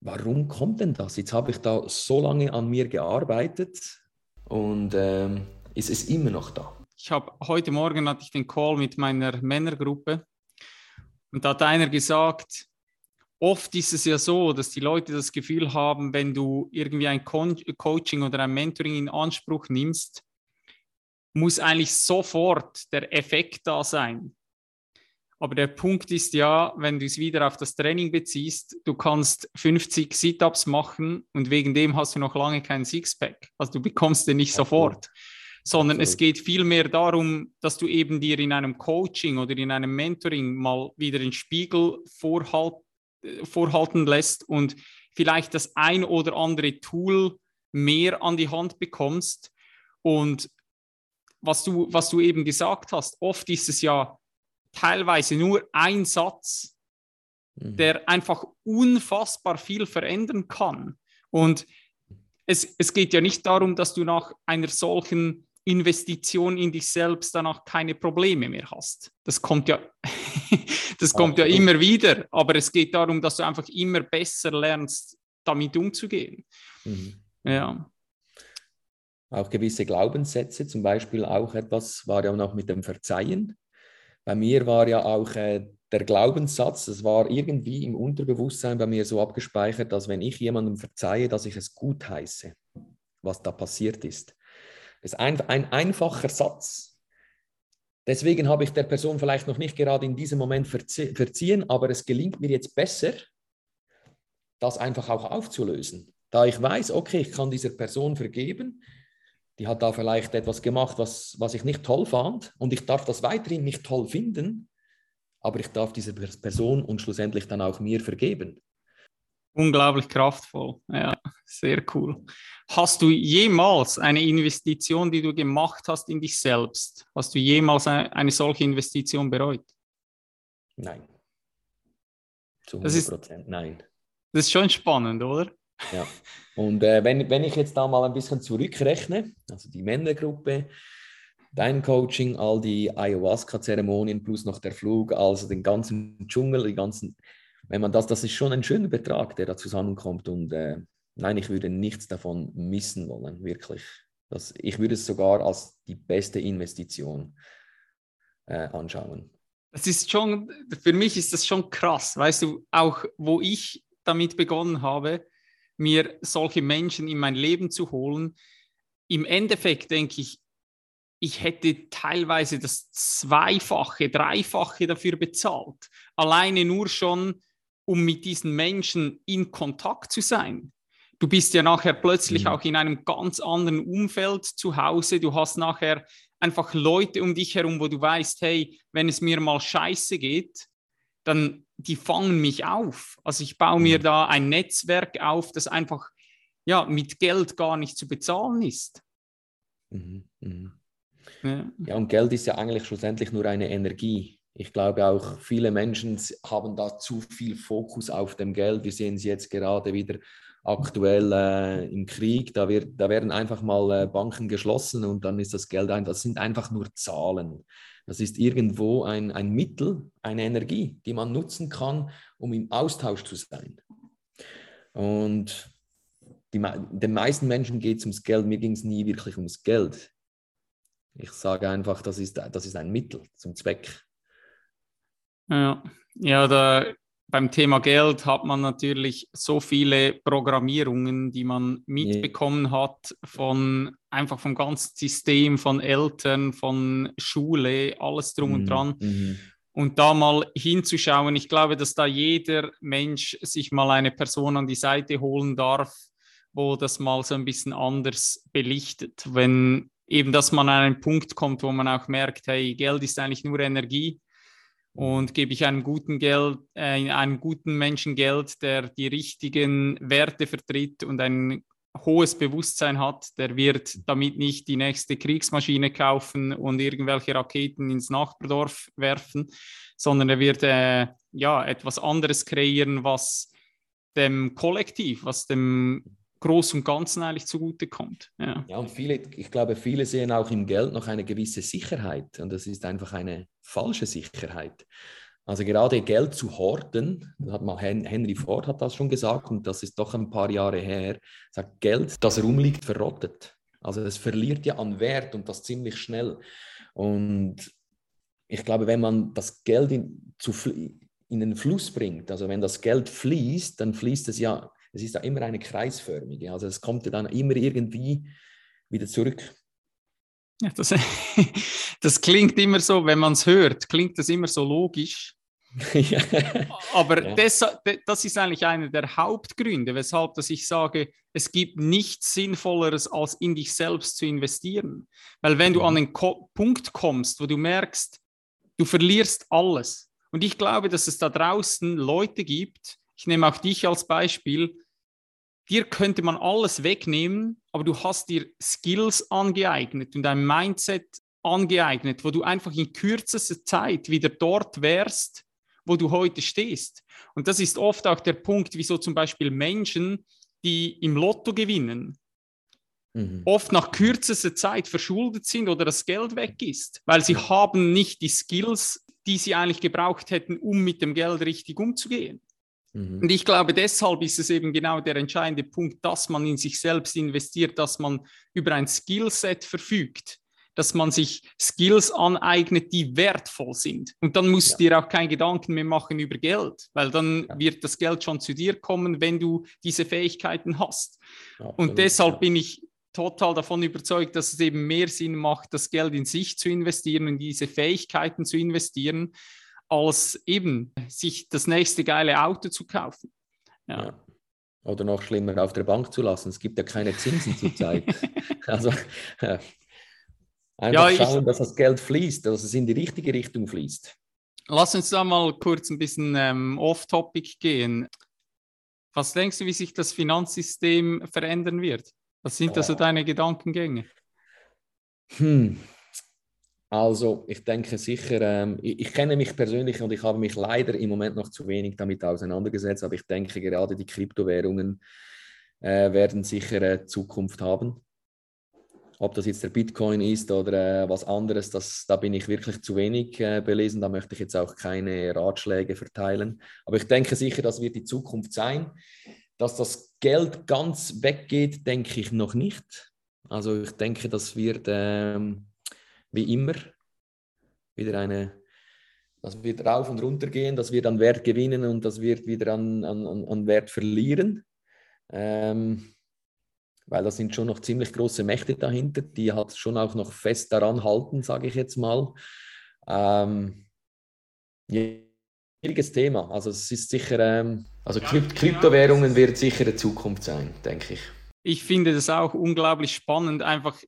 warum kommt denn das? Jetzt habe ich da so lange an mir gearbeitet und ähm, ist es immer noch da. Ich habe heute Morgen hatte ich den Call mit meiner Männergruppe und da hat einer gesagt, oft ist es ja so, dass die Leute das Gefühl haben, wenn du irgendwie ein Co Coaching oder ein Mentoring in Anspruch nimmst, muss eigentlich sofort der Effekt da sein. Aber der Punkt ist ja, wenn du es wieder auf das Training beziehst, du kannst 50 Sit-ups machen und wegen dem hast du noch lange keinen Sixpack. Also du bekommst den nicht Absolut. sofort, sondern Absolut. es geht vielmehr darum, dass du eben dir in einem Coaching oder in einem Mentoring mal wieder den Spiegel vorhalten vorhalten lässt und vielleicht das ein oder andere Tool mehr an die Hand bekommst. Und was du, was du eben gesagt hast, oft ist es ja teilweise nur ein Satz, mhm. der einfach unfassbar viel verändern kann. Und es, es geht ja nicht darum, dass du nach einer solchen Investition in dich selbst danach keine Probleme mehr hast. Das kommt ja, das kommt ja immer wieder, aber es geht darum, dass du einfach immer besser lernst, damit umzugehen. Mhm. Ja. Auch gewisse Glaubenssätze, zum Beispiel auch etwas war ja noch mit dem Verzeihen. Bei mir war ja auch äh, der Glaubenssatz, das war irgendwie im Unterbewusstsein bei mir so abgespeichert, dass wenn ich jemandem verzeihe, dass ich es gut heiße, was da passiert ist. Ist ein, ein einfacher Satz. Deswegen habe ich der Person vielleicht noch nicht gerade in diesem Moment verzie verziehen, aber es gelingt mir jetzt besser, das einfach auch aufzulösen. Da ich weiß, okay, ich kann dieser Person vergeben, die hat da vielleicht etwas gemacht, was, was ich nicht toll fand und ich darf das weiterhin nicht toll finden, aber ich darf dieser Person und schlussendlich dann auch mir vergeben. Unglaublich kraftvoll, ja, sehr cool. Hast du jemals eine Investition, die du gemacht hast in dich selbst, hast du jemals eine, solche Investition bereut? Nein. Zu 100 Prozent nein. Das ist schon spannend, oder? Ja. Und äh, wenn, wenn ich jetzt da mal ein bisschen zurückrechne, also die Männergruppe, dein Coaching, all die Ayahuasca-Zeremonien plus noch der Flug, also den ganzen Dschungel, die ganzen, wenn man das, das ist schon ein schöner Betrag, der da zusammenkommt. Und äh, nein, ich würde nichts davon missen wollen, wirklich. Das, ich würde es sogar als die beste Investition äh, anschauen. Das ist schon, für mich ist das schon krass, weißt du, auch wo ich damit begonnen habe, mir solche Menschen in mein Leben zu holen. Im Endeffekt denke ich, ich hätte teilweise das Zweifache, Dreifache dafür bezahlt. Alleine nur schon, um mit diesen Menschen in Kontakt zu sein. Du bist ja nachher plötzlich mhm. auch in einem ganz anderen Umfeld zu Hause. Du hast nachher einfach Leute um dich herum, wo du weißt, hey, wenn es mir mal scheiße geht, dann die fangen mich auf. Also ich baue mir mhm. da ein Netzwerk auf, das einfach ja, mit Geld gar nicht zu bezahlen ist. Mhm. Mhm. Ja. ja, und Geld ist ja eigentlich schlussendlich nur eine Energie. Ich glaube auch, viele Menschen haben da zu viel Fokus auf dem Geld. Wir sehen es jetzt gerade wieder aktuell äh, im Krieg. Da, wird, da werden einfach mal äh, Banken geschlossen und dann ist das Geld einfach, das sind einfach nur Zahlen. Das ist irgendwo ein, ein Mittel, eine Energie, die man nutzen kann, um im Austausch zu sein. Und die, den meisten Menschen geht es ums Geld, mir ging es nie wirklich ums Geld. Ich sage einfach, das ist, das ist ein Mittel zum Zweck. Ja, ja da beim Thema Geld hat man natürlich so viele Programmierungen, die man mitbekommen hat von einfach vom ganzen System, von Eltern, von Schule, alles drum mhm. und dran. Mhm. Und da mal hinzuschauen, ich glaube, dass da jeder Mensch sich mal eine Person an die Seite holen darf, wo das mal so ein bisschen anders belichtet. Wenn eben, dass man an einen Punkt kommt, wo man auch merkt, hey, Geld ist eigentlich nur Energie und gebe ich einem guten Geld, äh, einem guten Menschen Geld, der die richtigen Werte vertritt und ein hohes Bewusstsein hat, der wird damit nicht die nächste Kriegsmaschine kaufen und irgendwelche Raketen ins Nachbardorf werfen, sondern er wird äh, ja etwas anderes kreieren, was dem Kollektiv, was dem Großen und Ganzen eigentlich zugutekommt. Ja. ja, und viele, ich glaube, viele sehen auch im Geld noch eine gewisse Sicherheit und das ist einfach eine falsche Sicherheit. Also gerade Geld zu horten, hat mal Henry Ford hat das schon gesagt und das ist doch ein paar Jahre her, sagt Geld, das rumliegt, verrottet. Also es verliert ja an Wert und das ziemlich schnell. Und ich glaube, wenn man das Geld in, zu, in den Fluss bringt, also wenn das Geld fließt, dann fließt es ja es ist ja immer eine kreisförmige. Also es kommt ja dann immer irgendwie wieder zurück. Ja, das, das klingt immer so, wenn man es hört, klingt das immer so logisch. ja. Aber ja. Das, das ist eigentlich einer der Hauptgründe, weshalb dass ich sage, es gibt nichts Sinnvolleres, als in dich selbst zu investieren. Weil wenn du mhm. an den Ko Punkt kommst, wo du merkst, du verlierst alles. Und ich glaube, dass es da draußen Leute gibt, ich nehme auch dich als Beispiel, dir könnte man alles wegnehmen, aber du hast dir Skills angeeignet und ein Mindset angeeignet, wo du einfach in kürzester Zeit wieder dort wärst, wo du heute stehst. Und das ist oft auch der Punkt, wieso zum Beispiel Menschen, die im Lotto gewinnen, mhm. oft nach kürzester Zeit verschuldet sind oder das Geld weg ist, weil sie haben nicht die Skills, die sie eigentlich gebraucht hätten, um mit dem Geld richtig umzugehen. Mhm. Und ich glaube, deshalb ist es eben genau der entscheidende Punkt, dass man in sich selbst investiert, dass man über ein Skillset verfügt, dass man sich Skills aneignet, die wertvoll sind. Und dann musst ja. du dir auch keinen Gedanken mehr machen über Geld, weil dann ja. wird das Geld schon zu dir kommen, wenn du diese Fähigkeiten hast. Ja, und deshalb bin ich total davon überzeugt, dass es eben mehr Sinn macht, das Geld in sich zu investieren, in diese Fähigkeiten zu investieren, als eben sich das nächste geile Auto zu kaufen. Ja. ja. Oder noch schlimmer, auf der Bank zu lassen. Es gibt ja keine Zinsen zurzeit. also ja. einfach ja, schauen, ich, dass das Geld fließt, dass es in die richtige Richtung fließt. Lass uns da mal kurz ein bisschen ähm, off-topic gehen. Was denkst du, wie sich das Finanzsystem verändern wird? Was sind oh. also deine Gedankengänge? Hm. Also, ich denke sicher, ähm, ich, ich, kenne mich persönlich und ich habe mich leider im Moment noch zu wenig damit auseinandergesetzt, aber ich denke, gerade die Kryptowährungen äh, werden sicher äh, Zukunft haben. Ob das jetzt der Bitcoin ist oder äh, was anderes, das, da bin ich wirklich zu wenig äh, belesen. Da möchte ich jetzt auch keine Ratschläge verteilen. Aber ich denke sicher, das wird die Zukunft sein. Dass das Geld ganz weggeht, denke ich noch nicht. Also ich denke, das wird ähm, wie immer wieder eine, das wird rauf und runter gehen, das wird an Wert gewinnen und das wird wieder an, an, an Wert verlieren. Ähm, weil da sind schon noch ziemlich große Mächte dahinter, die halt schon auch noch fest daran halten, sage ich jetzt mal. Ähm, schwieriges Thema. Also es ist sicher, ähm, also Krypt Kryptowährungen wird sicher eine Zukunft sein, denke ich. Ich finde das auch unglaublich spannend, einfach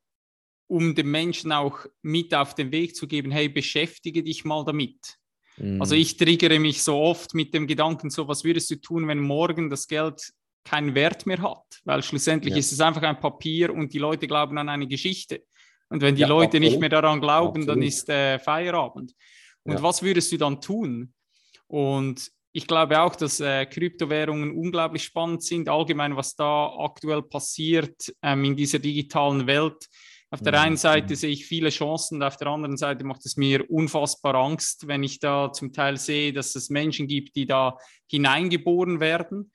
um den Menschen auch mit auf den Weg zu geben, hey, beschäftige dich mal damit. Mhm. Also ich triggere mich so oft mit dem Gedanken, so was würdest du tun, wenn morgen das Geld keinen Wert mehr hat, weil schlussendlich ja. ist es einfach ein Papier und die Leute glauben an eine Geschichte. Und wenn die ja, Leute absolut. nicht mehr daran glauben, absolut. dann ist äh, Feierabend. Und ja. was würdest du dann tun? Und ich glaube auch, dass äh, Kryptowährungen unglaublich spannend sind, allgemein, was da aktuell passiert ähm, in dieser digitalen Welt. Auf der einen Seite sehe ich viele Chancen, auf der anderen Seite macht es mir unfassbar Angst, wenn ich da zum Teil sehe, dass es Menschen gibt, die da hineingeboren werden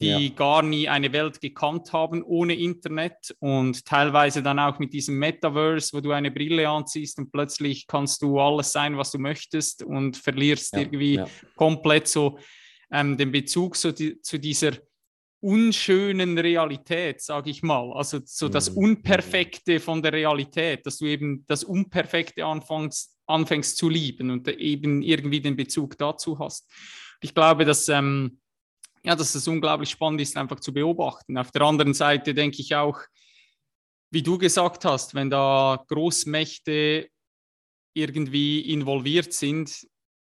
die ja. gar nie eine Welt gekannt haben ohne Internet und teilweise dann auch mit diesem Metaverse, wo du eine Brille anziehst und plötzlich kannst du alles sein, was du möchtest und verlierst ja, irgendwie ja. komplett so ähm, den Bezug so die, zu dieser unschönen Realität, sage ich mal. Also so das mhm. Unperfekte von der Realität, dass du eben das Unperfekte anfängst, anfängst zu lieben und eben irgendwie den Bezug dazu hast. Ich glaube, dass ähm, ja, dass es unglaublich spannend ist, einfach zu beobachten. Auf der anderen Seite denke ich auch, wie du gesagt hast, wenn da Großmächte irgendwie involviert sind,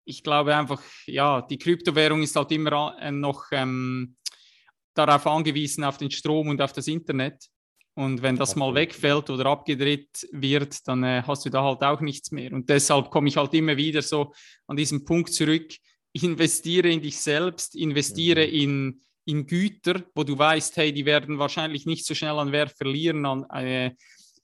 ich glaube einfach, ja, die Kryptowährung ist halt immer äh, noch ähm, darauf angewiesen, auf den Strom und auf das Internet. Und wenn das mal wegfällt oder abgedreht wird, dann äh, hast du da halt auch nichts mehr. Und deshalb komme ich halt immer wieder so an diesen Punkt zurück, investiere in dich selbst, investiere mhm. in, in Güter, wo du weißt, hey, die werden wahrscheinlich nicht so schnell an Wert verlieren, an äh,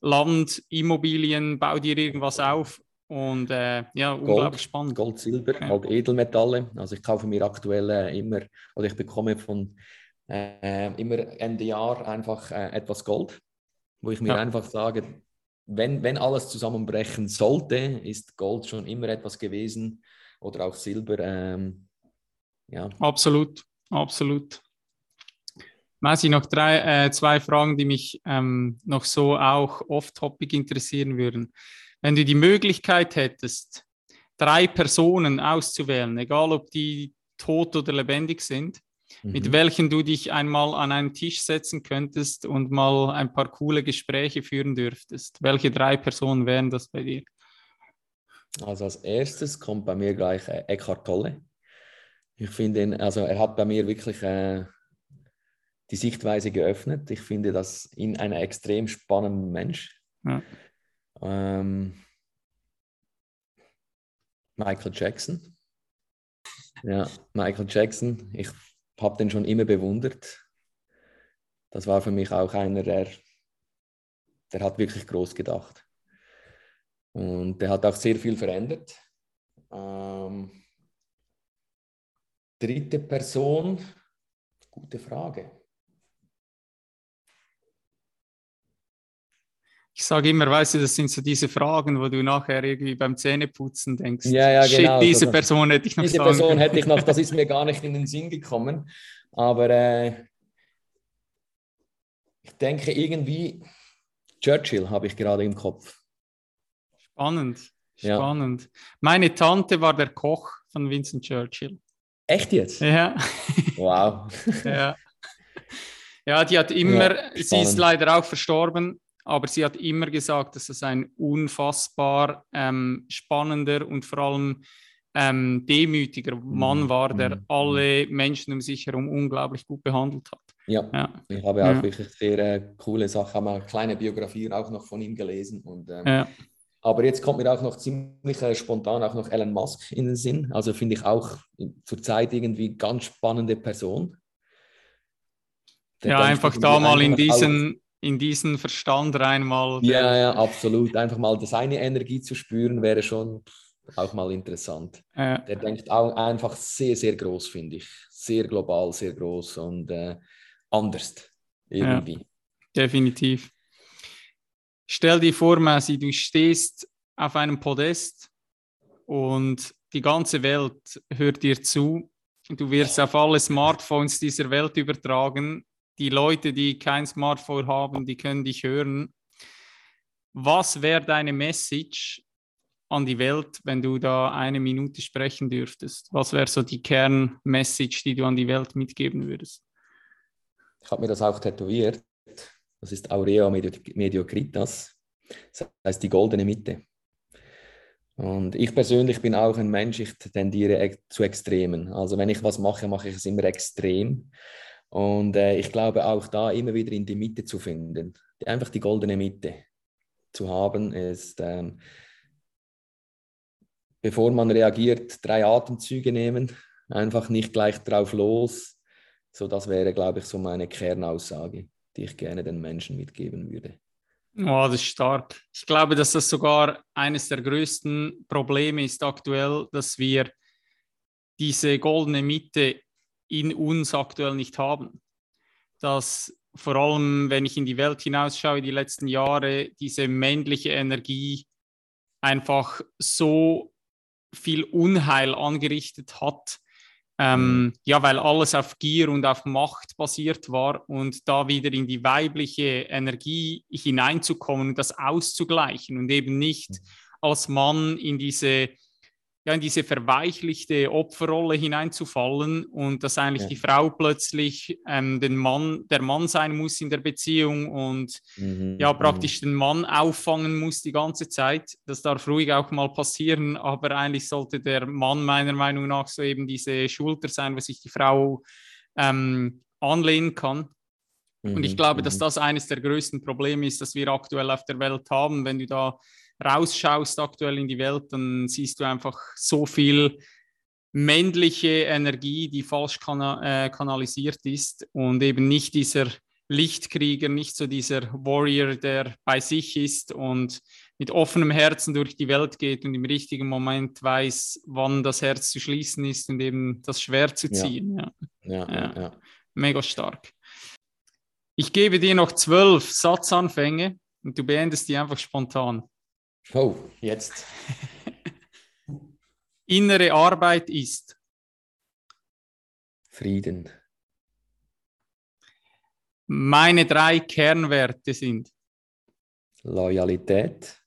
Land, Immobilien, bau dir irgendwas auf. Und äh, ja, unglaublich spannend. Gold, Silber, ja. auch Edelmetalle. Also ich kaufe mir aktuell äh, immer, oder ich bekomme von äh, immer Ende Jahr einfach äh, etwas Gold, wo ich mir ja. einfach sage, wenn, wenn alles zusammenbrechen sollte, ist Gold schon immer etwas gewesen, oder auch Silber. Ähm, ja. Absolut, absolut. Masi, noch drei, äh, zwei Fragen, die mich ähm, noch so auch off-topic interessieren würden. Wenn du die Möglichkeit hättest, drei Personen auszuwählen, egal ob die tot oder lebendig sind, mhm. mit welchen du dich einmal an einen Tisch setzen könntest und mal ein paar coole Gespräche führen dürftest. Welche drei Personen wären das bei dir? Also als erstes kommt bei mir gleich äh, Eckhart Tolle. Ich finde ihn, also er hat bei mir wirklich äh, die Sichtweise geöffnet. Ich finde das ihn ein extrem spannender Mensch. Ja. Ähm, Michael Jackson. Ja, Michael Jackson. Ich habe den schon immer bewundert. Das war für mich auch einer, der, der hat wirklich groß gedacht. Und der hat auch sehr viel verändert. Ähm, dritte Person, gute Frage. Ich sage immer, weißt du, das sind so diese Fragen, wo du nachher irgendwie beim Zähneputzen denkst. Ja, ja, Shit, genau. diese Person hätte ich noch Diese Person können. hätte ich noch, das ist mir gar nicht in den Sinn gekommen. Aber äh, ich denke irgendwie, Churchill habe ich gerade im Kopf. Spannend, spannend. Ja. Meine Tante war der Koch von Vincent Churchill. Echt jetzt? Ja. Wow. ja. Ja, die hat immer, ja, sie ist leider auch verstorben, aber sie hat immer gesagt, dass es ein unfassbar ähm, spannender und vor allem ähm, demütiger Mann mhm. war, der mhm. alle Menschen um sich herum unglaublich gut behandelt hat. Ja, ja. ich habe auch ja. wirklich sehr äh, coole Sachen, habe eine kleine Biografie auch noch von ihm gelesen. Und, ähm, ja. Aber jetzt kommt mir auch noch ziemlich äh, spontan auch noch Elon Musk in den Sinn. Also finde ich auch zurzeit irgendwie ganz spannende Person. Der ja, einfach da mal in diesen, in diesen Verstand rein mal. Ja, ja, absolut. Einfach mal seine Energie zu spüren, wäre schon auch mal interessant. Ja. Der denkt auch einfach sehr, sehr groß, finde ich. Sehr global, sehr groß und äh, anders irgendwie. Ja, definitiv. Stell dir vor, Messi, du stehst auf einem Podest und die ganze Welt hört dir zu. Du wirst auf alle Smartphones dieser Welt übertragen die Leute, die kein Smartphone haben, die können dich hören. Was wäre deine Message an die Welt, wenn du da eine Minute sprechen dürftest? Was wäre so die Kernmessage, die du an die Welt mitgeben würdest? Ich habe mir das auch tätowiert. Das ist Aurea Mediocritas. Das heißt die goldene Mitte. Und ich persönlich bin auch ein Mensch, ich tendiere zu Extremen. Also wenn ich was mache, mache ich es immer extrem. Und äh, ich glaube auch da immer wieder in die Mitte zu finden. Einfach die goldene Mitte zu haben, ist, ähm, bevor man reagiert, drei Atemzüge nehmen, einfach nicht gleich drauf los. So, das wäre, glaube ich, so meine Kernaussage, die ich gerne den Menschen mitgeben würde. Oh, das ist stark. Ich glaube, dass das sogar eines der größten Probleme ist aktuell, dass wir diese goldene Mitte in uns aktuell nicht haben. Dass vor allem, wenn ich in die Welt hinausschaue, die letzten Jahre, diese männliche Energie einfach so viel Unheil angerichtet hat. Ähm, mhm. ja, weil alles auf Gier und auf Macht basiert war und da wieder in die weibliche Energie hineinzukommen und das auszugleichen und eben nicht mhm. als Mann in diese ja, in diese verweichlichte Opferrolle hineinzufallen und dass eigentlich ja. die Frau plötzlich ähm, den Mann, der Mann sein muss in der Beziehung und mhm. ja, praktisch mhm. den Mann auffangen muss die ganze Zeit. Das darf ruhig auch mal passieren, aber eigentlich sollte der Mann meiner Meinung nach so eben diese Schulter sein, wo sich die Frau ähm, anlehnen kann. Mhm. Und ich mhm. glaube, dass mhm. das eines der größten Probleme ist, das wir aktuell auf der Welt haben. Wenn du da rausschaust aktuell in die Welt, dann siehst du einfach so viel männliche Energie, die falsch kana äh, kanalisiert ist und eben nicht dieser Lichtkrieger, nicht so dieser Warrior, der bei sich ist und mit offenem Herzen durch die Welt geht und im richtigen Moment weiß, wann das Herz zu schließen ist und eben das Schwert zu ziehen. Ja. Ja. Ja, ja. Mega stark. Ich gebe dir noch zwölf Satzanfänge und du beendest die einfach spontan. Oh, jetzt. Innere Arbeit ist Frieden. Meine drei Kernwerte sind Loyalität,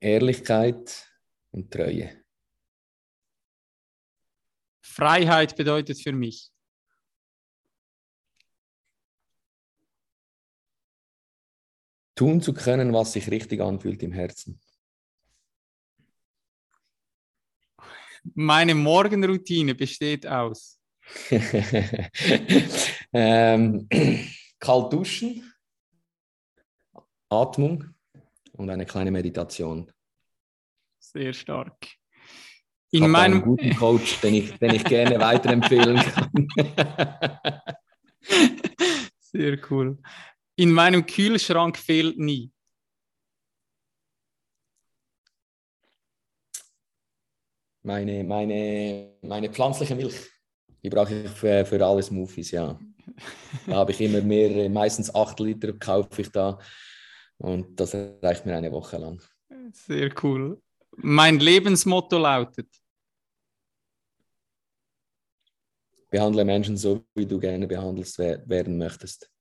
Ehrlichkeit und Treue. Freiheit bedeutet für mich tun zu können, was sich richtig anfühlt im Herzen. Meine Morgenroutine besteht aus ähm, kalt duschen, Atmung und eine kleine Meditation. Sehr stark. In meinem einen guten Coach, den ich, den ich gerne weiterempfehlen kann. Sehr cool. In meinem Kühlschrank fehlt nie. Meine, meine, meine pflanzliche Milch. Die brauche ich für, für alle Smoothies, ja. Da habe ich immer mehr, meistens 8 Liter kaufe ich da. Und das reicht mir eine Woche lang. Sehr cool. Mein Lebensmotto lautet. Behandle Menschen so, wie du gerne behandelt werden möchtest.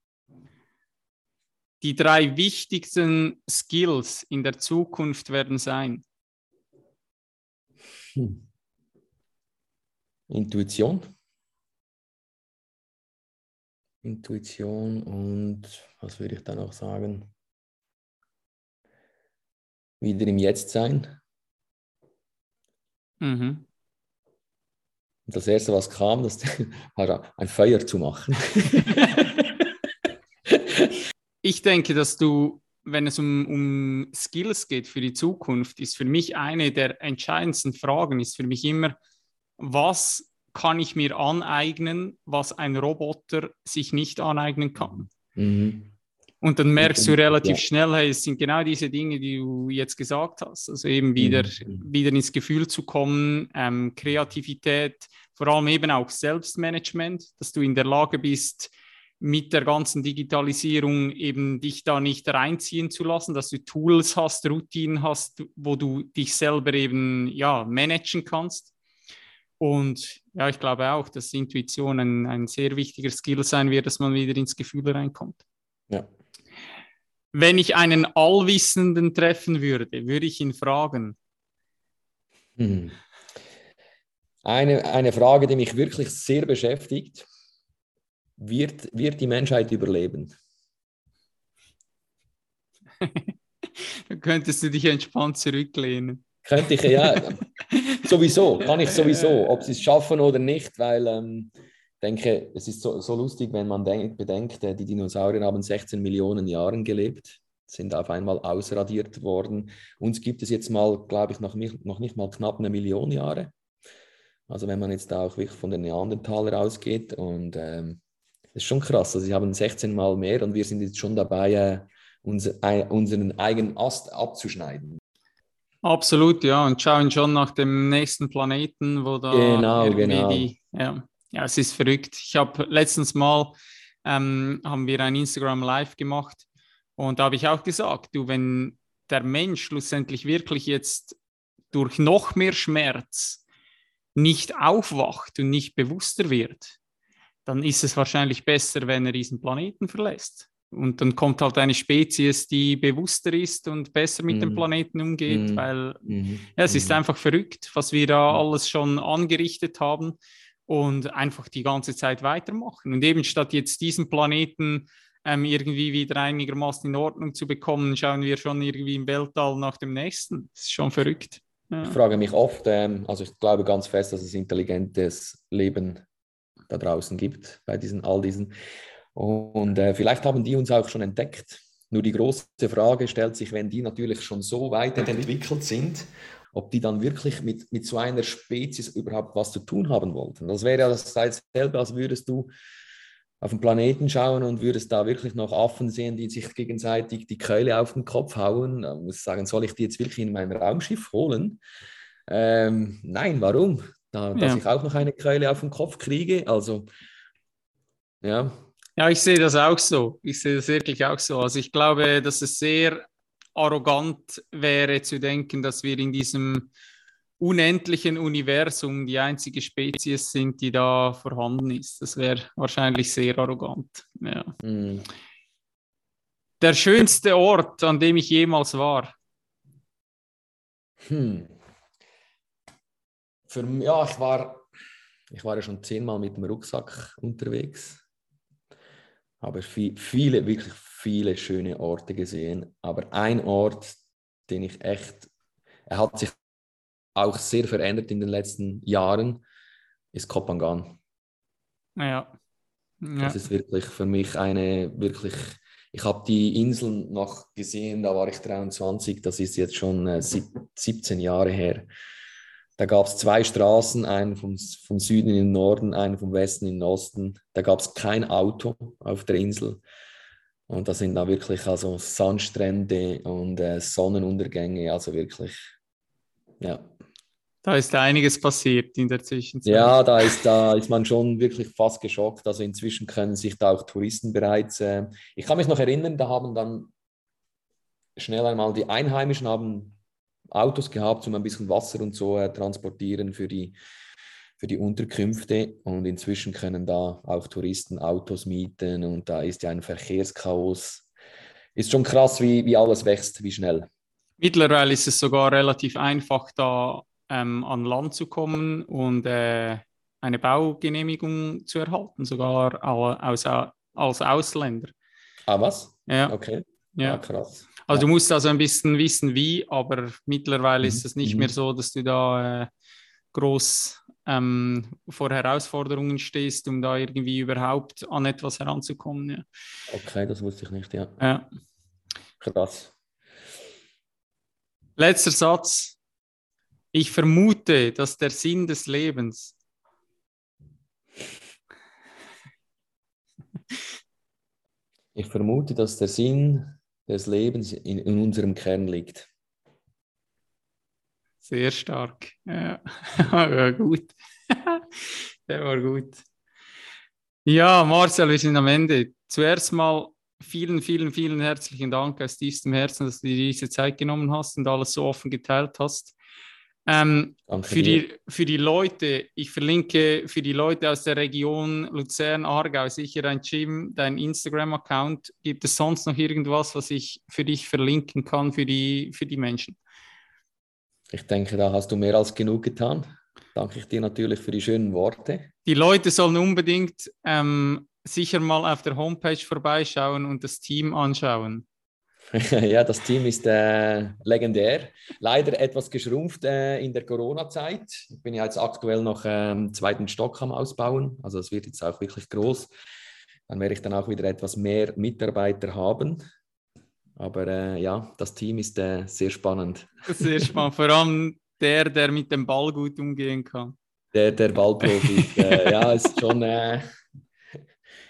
Die drei wichtigsten Skills in der Zukunft werden sein? Hm. Intuition. Intuition und was würde ich da noch sagen? Wieder im Jetzt sein. Mhm. Das erste, was kam, das war ein Feuer zu machen. ich denke, dass du, wenn es um, um Skills geht für die Zukunft, ist für mich eine der entscheidendsten Fragen, ist für mich immer, was kann ich mir aneignen, was ein Roboter sich nicht aneignen kann. Mhm. Und dann merkst du relativ ja. schnell, hey, es sind genau diese Dinge, die du jetzt gesagt hast. Also eben wieder, mhm. wieder ins Gefühl zu kommen, ähm, Kreativität, vor allem eben auch Selbstmanagement, dass du in der Lage bist, mit der ganzen Digitalisierung eben dich da nicht reinziehen zu lassen, dass du Tools hast, Routinen hast, wo du dich selber eben ja managen kannst. Und ja, ich glaube auch, dass Intuition ein, ein sehr wichtiger Skill sein wird, dass man wieder ins Gefühl reinkommt. Ja. Wenn ich einen Allwissenden treffen würde, würde ich ihn fragen. Hm. Eine, eine Frage, die mich wirklich sehr beschäftigt. Wird, wird die Menschheit überleben? Dann könntest du dich entspannt zurücklehnen. Könnte ich, ja. sowieso, kann ich sowieso, ob sie es schaffen oder nicht, weil ähm, ich denke, es ist so, so lustig, wenn man denk, bedenkt, äh, die Dinosaurier haben 16 Millionen Jahre gelebt, sind auf einmal ausradiert worden. Uns gibt es jetzt mal, glaube ich, noch nicht, noch nicht mal knapp eine Million Jahre. Also wenn man jetzt auch wirklich von den Neandertalern ausgeht und ähm, das ist schon krass. Also sie haben 16 Mal mehr und wir sind jetzt schon dabei, äh, unser, unseren eigenen Ast abzuschneiden. Absolut, ja. Und schauen schon nach dem nächsten Planeten, wo da genau, genau. Die, ja, ja, es ist verrückt. Ich habe letztens mal ähm, haben wir ein Instagram Live gemacht und da habe ich auch gesagt, du, wenn der Mensch schlussendlich wirklich jetzt durch noch mehr Schmerz nicht aufwacht und nicht bewusster wird, dann ist es wahrscheinlich besser, wenn er diesen Planeten verlässt. Und dann kommt halt eine Spezies, die bewusster ist und besser mit mm. dem mhm. Planeten umgeht, mm. weil mm. ja, es ist mhm. einfach verrückt, was wir da alles schon angerichtet haben und einfach die ganze Zeit weitermachen. Und eben statt jetzt diesen Planeten ähm, irgendwie wieder einigermaßen in Ordnung zu bekommen, schauen wir schon irgendwie im Weltall nach dem nächsten. Das ist schon verrückt. Ja. Ich frage mich oft, ähm, also ich glaube ganz fest, dass es intelligentes Leben da draußen gibt bei diesen all diesen und äh, vielleicht haben die uns auch schon entdeckt. Nur die große Frage stellt sich, wenn die natürlich schon so weit entwickelt sind, ob die dann wirklich mit, mit so einer Spezies überhaupt was zu tun haben wollten. Das wäre ja dasselbe, als würdest du auf den Planeten schauen und würdest da wirklich noch Affen sehen, die sich gegenseitig die Keule auf den Kopf hauen. Da muss ich sagen, soll ich die jetzt wirklich in mein Raumschiff holen? Ähm, nein, warum? Da, dass ja. ich auch noch eine Keule auf den Kopf kriege. Also, ja, ja, ich sehe das auch so. Ich sehe das wirklich auch so. Also ich glaube, dass es sehr arrogant wäre zu denken, dass wir in diesem unendlichen Universum die einzige Spezies sind, die da vorhanden ist. Das wäre wahrscheinlich sehr arrogant. Ja. Mhm. Der schönste Ort, an dem ich jemals war. Hm. Für, ja, ich war, ich war ja schon zehnmal mit dem Rucksack unterwegs habe viele, wirklich viele schöne Orte gesehen. Aber ein Ort, den ich echt, er hat sich auch sehr verändert in den letzten Jahren, ist Kopangan. Ja. ja. Das ist wirklich für mich eine, wirklich, ich habe die Inseln noch gesehen, da war ich 23, das ist jetzt schon äh, 17 Jahre her. Da gab es zwei Straßen, einen vom, vom Süden in den Norden, einen vom Westen in den Osten. Da gab es kein Auto auf der Insel. Und da sind da wirklich also Sandstrände und äh, Sonnenuntergänge, also wirklich, ja. Da ist einiges passiert in der Zwischenzeit. Ja, da ist, da ist man schon wirklich fast geschockt. Also inzwischen können sich da auch Touristen bereits. Äh, ich kann mich noch erinnern, da haben dann schnell einmal die Einheimischen haben Autos gehabt, um ein bisschen Wasser und so äh, transportieren für die, für die Unterkünfte. Und inzwischen können da auch Touristen Autos mieten und da ist ja ein Verkehrschaos. ist schon krass, wie, wie alles wächst, wie schnell. Mittlerweile ist es sogar relativ einfach, da ähm, an Land zu kommen und äh, eine Baugenehmigung zu erhalten, sogar als, als Ausländer. Ah, was? Ja. Okay. Ja, ah, krass. Also ja. du musst also ein bisschen wissen, wie, aber mittlerweile mhm. ist es nicht mhm. mehr so, dass du da äh, groß ähm, vor Herausforderungen stehst, um da irgendwie überhaupt an etwas heranzukommen. Ja. Okay, das wusste ich nicht, ja. ja. Krass. Letzter Satz. Ich vermute, dass der Sinn des Lebens Ich vermute, dass der Sinn des Lebens in, in unserem Kern liegt. Sehr stark. Ja, ja gut. der war gut. Ja, Marcel, wir sind am Ende. Zuerst mal vielen, vielen, vielen herzlichen Dank aus tiefstem Herzen, dass du dir diese Zeit genommen hast und alles so offen geteilt hast. Ähm, für, die, für die Leute, ich verlinke für die Leute aus der Region Luzern-Aargau sicher dein Gym, dein Instagram-Account. Gibt es sonst noch irgendwas, was ich für dich verlinken kann, für die, für die Menschen? Ich denke, da hast du mehr als genug getan. Danke ich dir natürlich für die schönen Worte. Die Leute sollen unbedingt ähm, sicher mal auf der Homepage vorbeischauen und das Team anschauen. ja, das Team ist äh, legendär. Leider etwas geschrumpft äh, in der Corona-Zeit. Ich bin ja jetzt aktuell noch ähm, zweiten Stock am Ausbauen. Also es wird jetzt auch wirklich groß. Dann werde ich dann auch wieder etwas mehr Mitarbeiter haben. Aber äh, ja, das Team ist äh, sehr spannend. Sehr spannend. Vor allem der, der mit dem Ball gut umgehen kann. Der, der Ballprofi. Äh, ja, ist schon äh,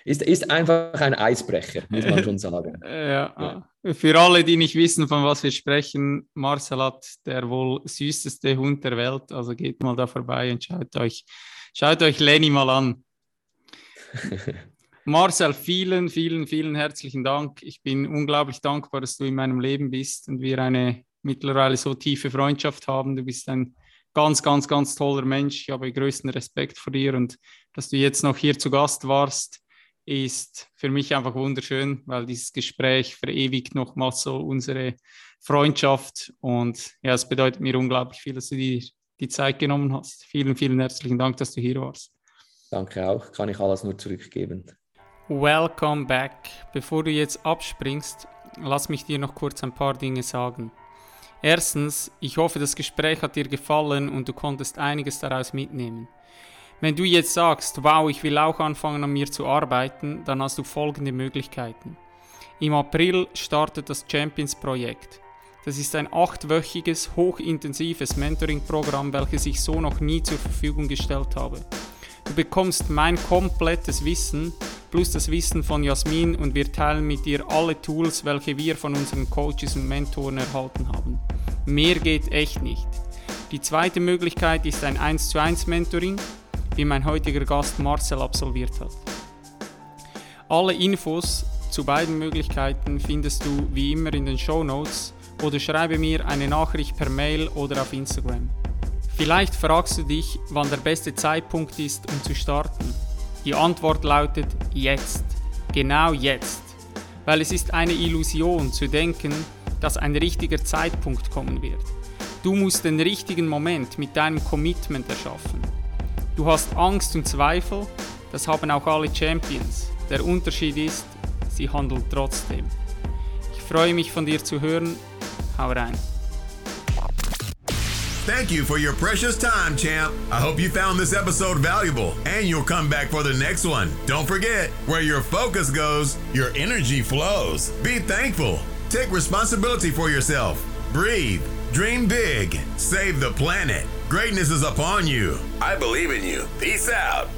ist, ist einfach ein Eisbrecher, muss man schon sagen. Ja. ja. Für alle, die nicht wissen, von was wir sprechen, Marcel hat der wohl süßeste Hund der Welt. Also geht mal da vorbei und schaut euch, schaut euch Lenny mal an. Marcel, vielen, vielen, vielen herzlichen Dank. Ich bin unglaublich dankbar, dass du in meinem Leben bist und wir eine mittlerweile so tiefe Freundschaft haben. Du bist ein ganz, ganz, ganz toller Mensch. Ich habe größten Respekt vor dir und dass du jetzt noch hier zu Gast warst ist für mich einfach wunderschön, weil dieses Gespräch verewigt nochmals so unsere Freundschaft und ja, es bedeutet mir unglaublich viel, dass du dir die Zeit genommen hast. Vielen, vielen herzlichen Dank, dass du hier warst. Danke auch, kann ich alles nur zurückgeben. Welcome back. Bevor du jetzt abspringst, lass mich dir noch kurz ein paar Dinge sagen. Erstens, ich hoffe, das Gespräch hat dir gefallen und du konntest einiges daraus mitnehmen. Wenn du jetzt sagst, wow, ich will auch anfangen an mir zu arbeiten, dann hast du folgende Möglichkeiten. Im April startet das Champions-Projekt. Das ist ein achtwöchiges, hochintensives Mentoring-Programm, welches ich so noch nie zur Verfügung gestellt habe. Du bekommst mein komplettes Wissen plus das Wissen von Jasmin und wir teilen mit dir alle Tools, welche wir von unseren Coaches und Mentoren erhalten haben. Mehr geht echt nicht. Die zweite Möglichkeit ist ein 1 zu 1 Mentoring wie mein heutiger Gast Marcel absolviert hat. Alle Infos zu beiden Möglichkeiten findest du wie immer in den Show Notes oder schreibe mir eine Nachricht per Mail oder auf Instagram. Vielleicht fragst du dich, wann der beste Zeitpunkt ist, um zu starten. Die Antwort lautet jetzt. Genau jetzt. Weil es ist eine Illusion zu denken, dass ein richtiger Zeitpunkt kommen wird. Du musst den richtigen Moment mit deinem Commitment erschaffen. Du hast Angst und Zweifel, das haben auch alle Champions. Der Unterschied ist, sie handeln trotzdem. Ich freue mich von dir zu hören. Hau rein. Thank you for your precious time, champ. I hope you found this episode valuable and you'll come back for the next one. Don't forget, where your focus goes, your energy flows. Be thankful. Take responsibility for yourself. Breathe. Dream big. Save the planet. Greatness is upon you. I believe in you. Peace out.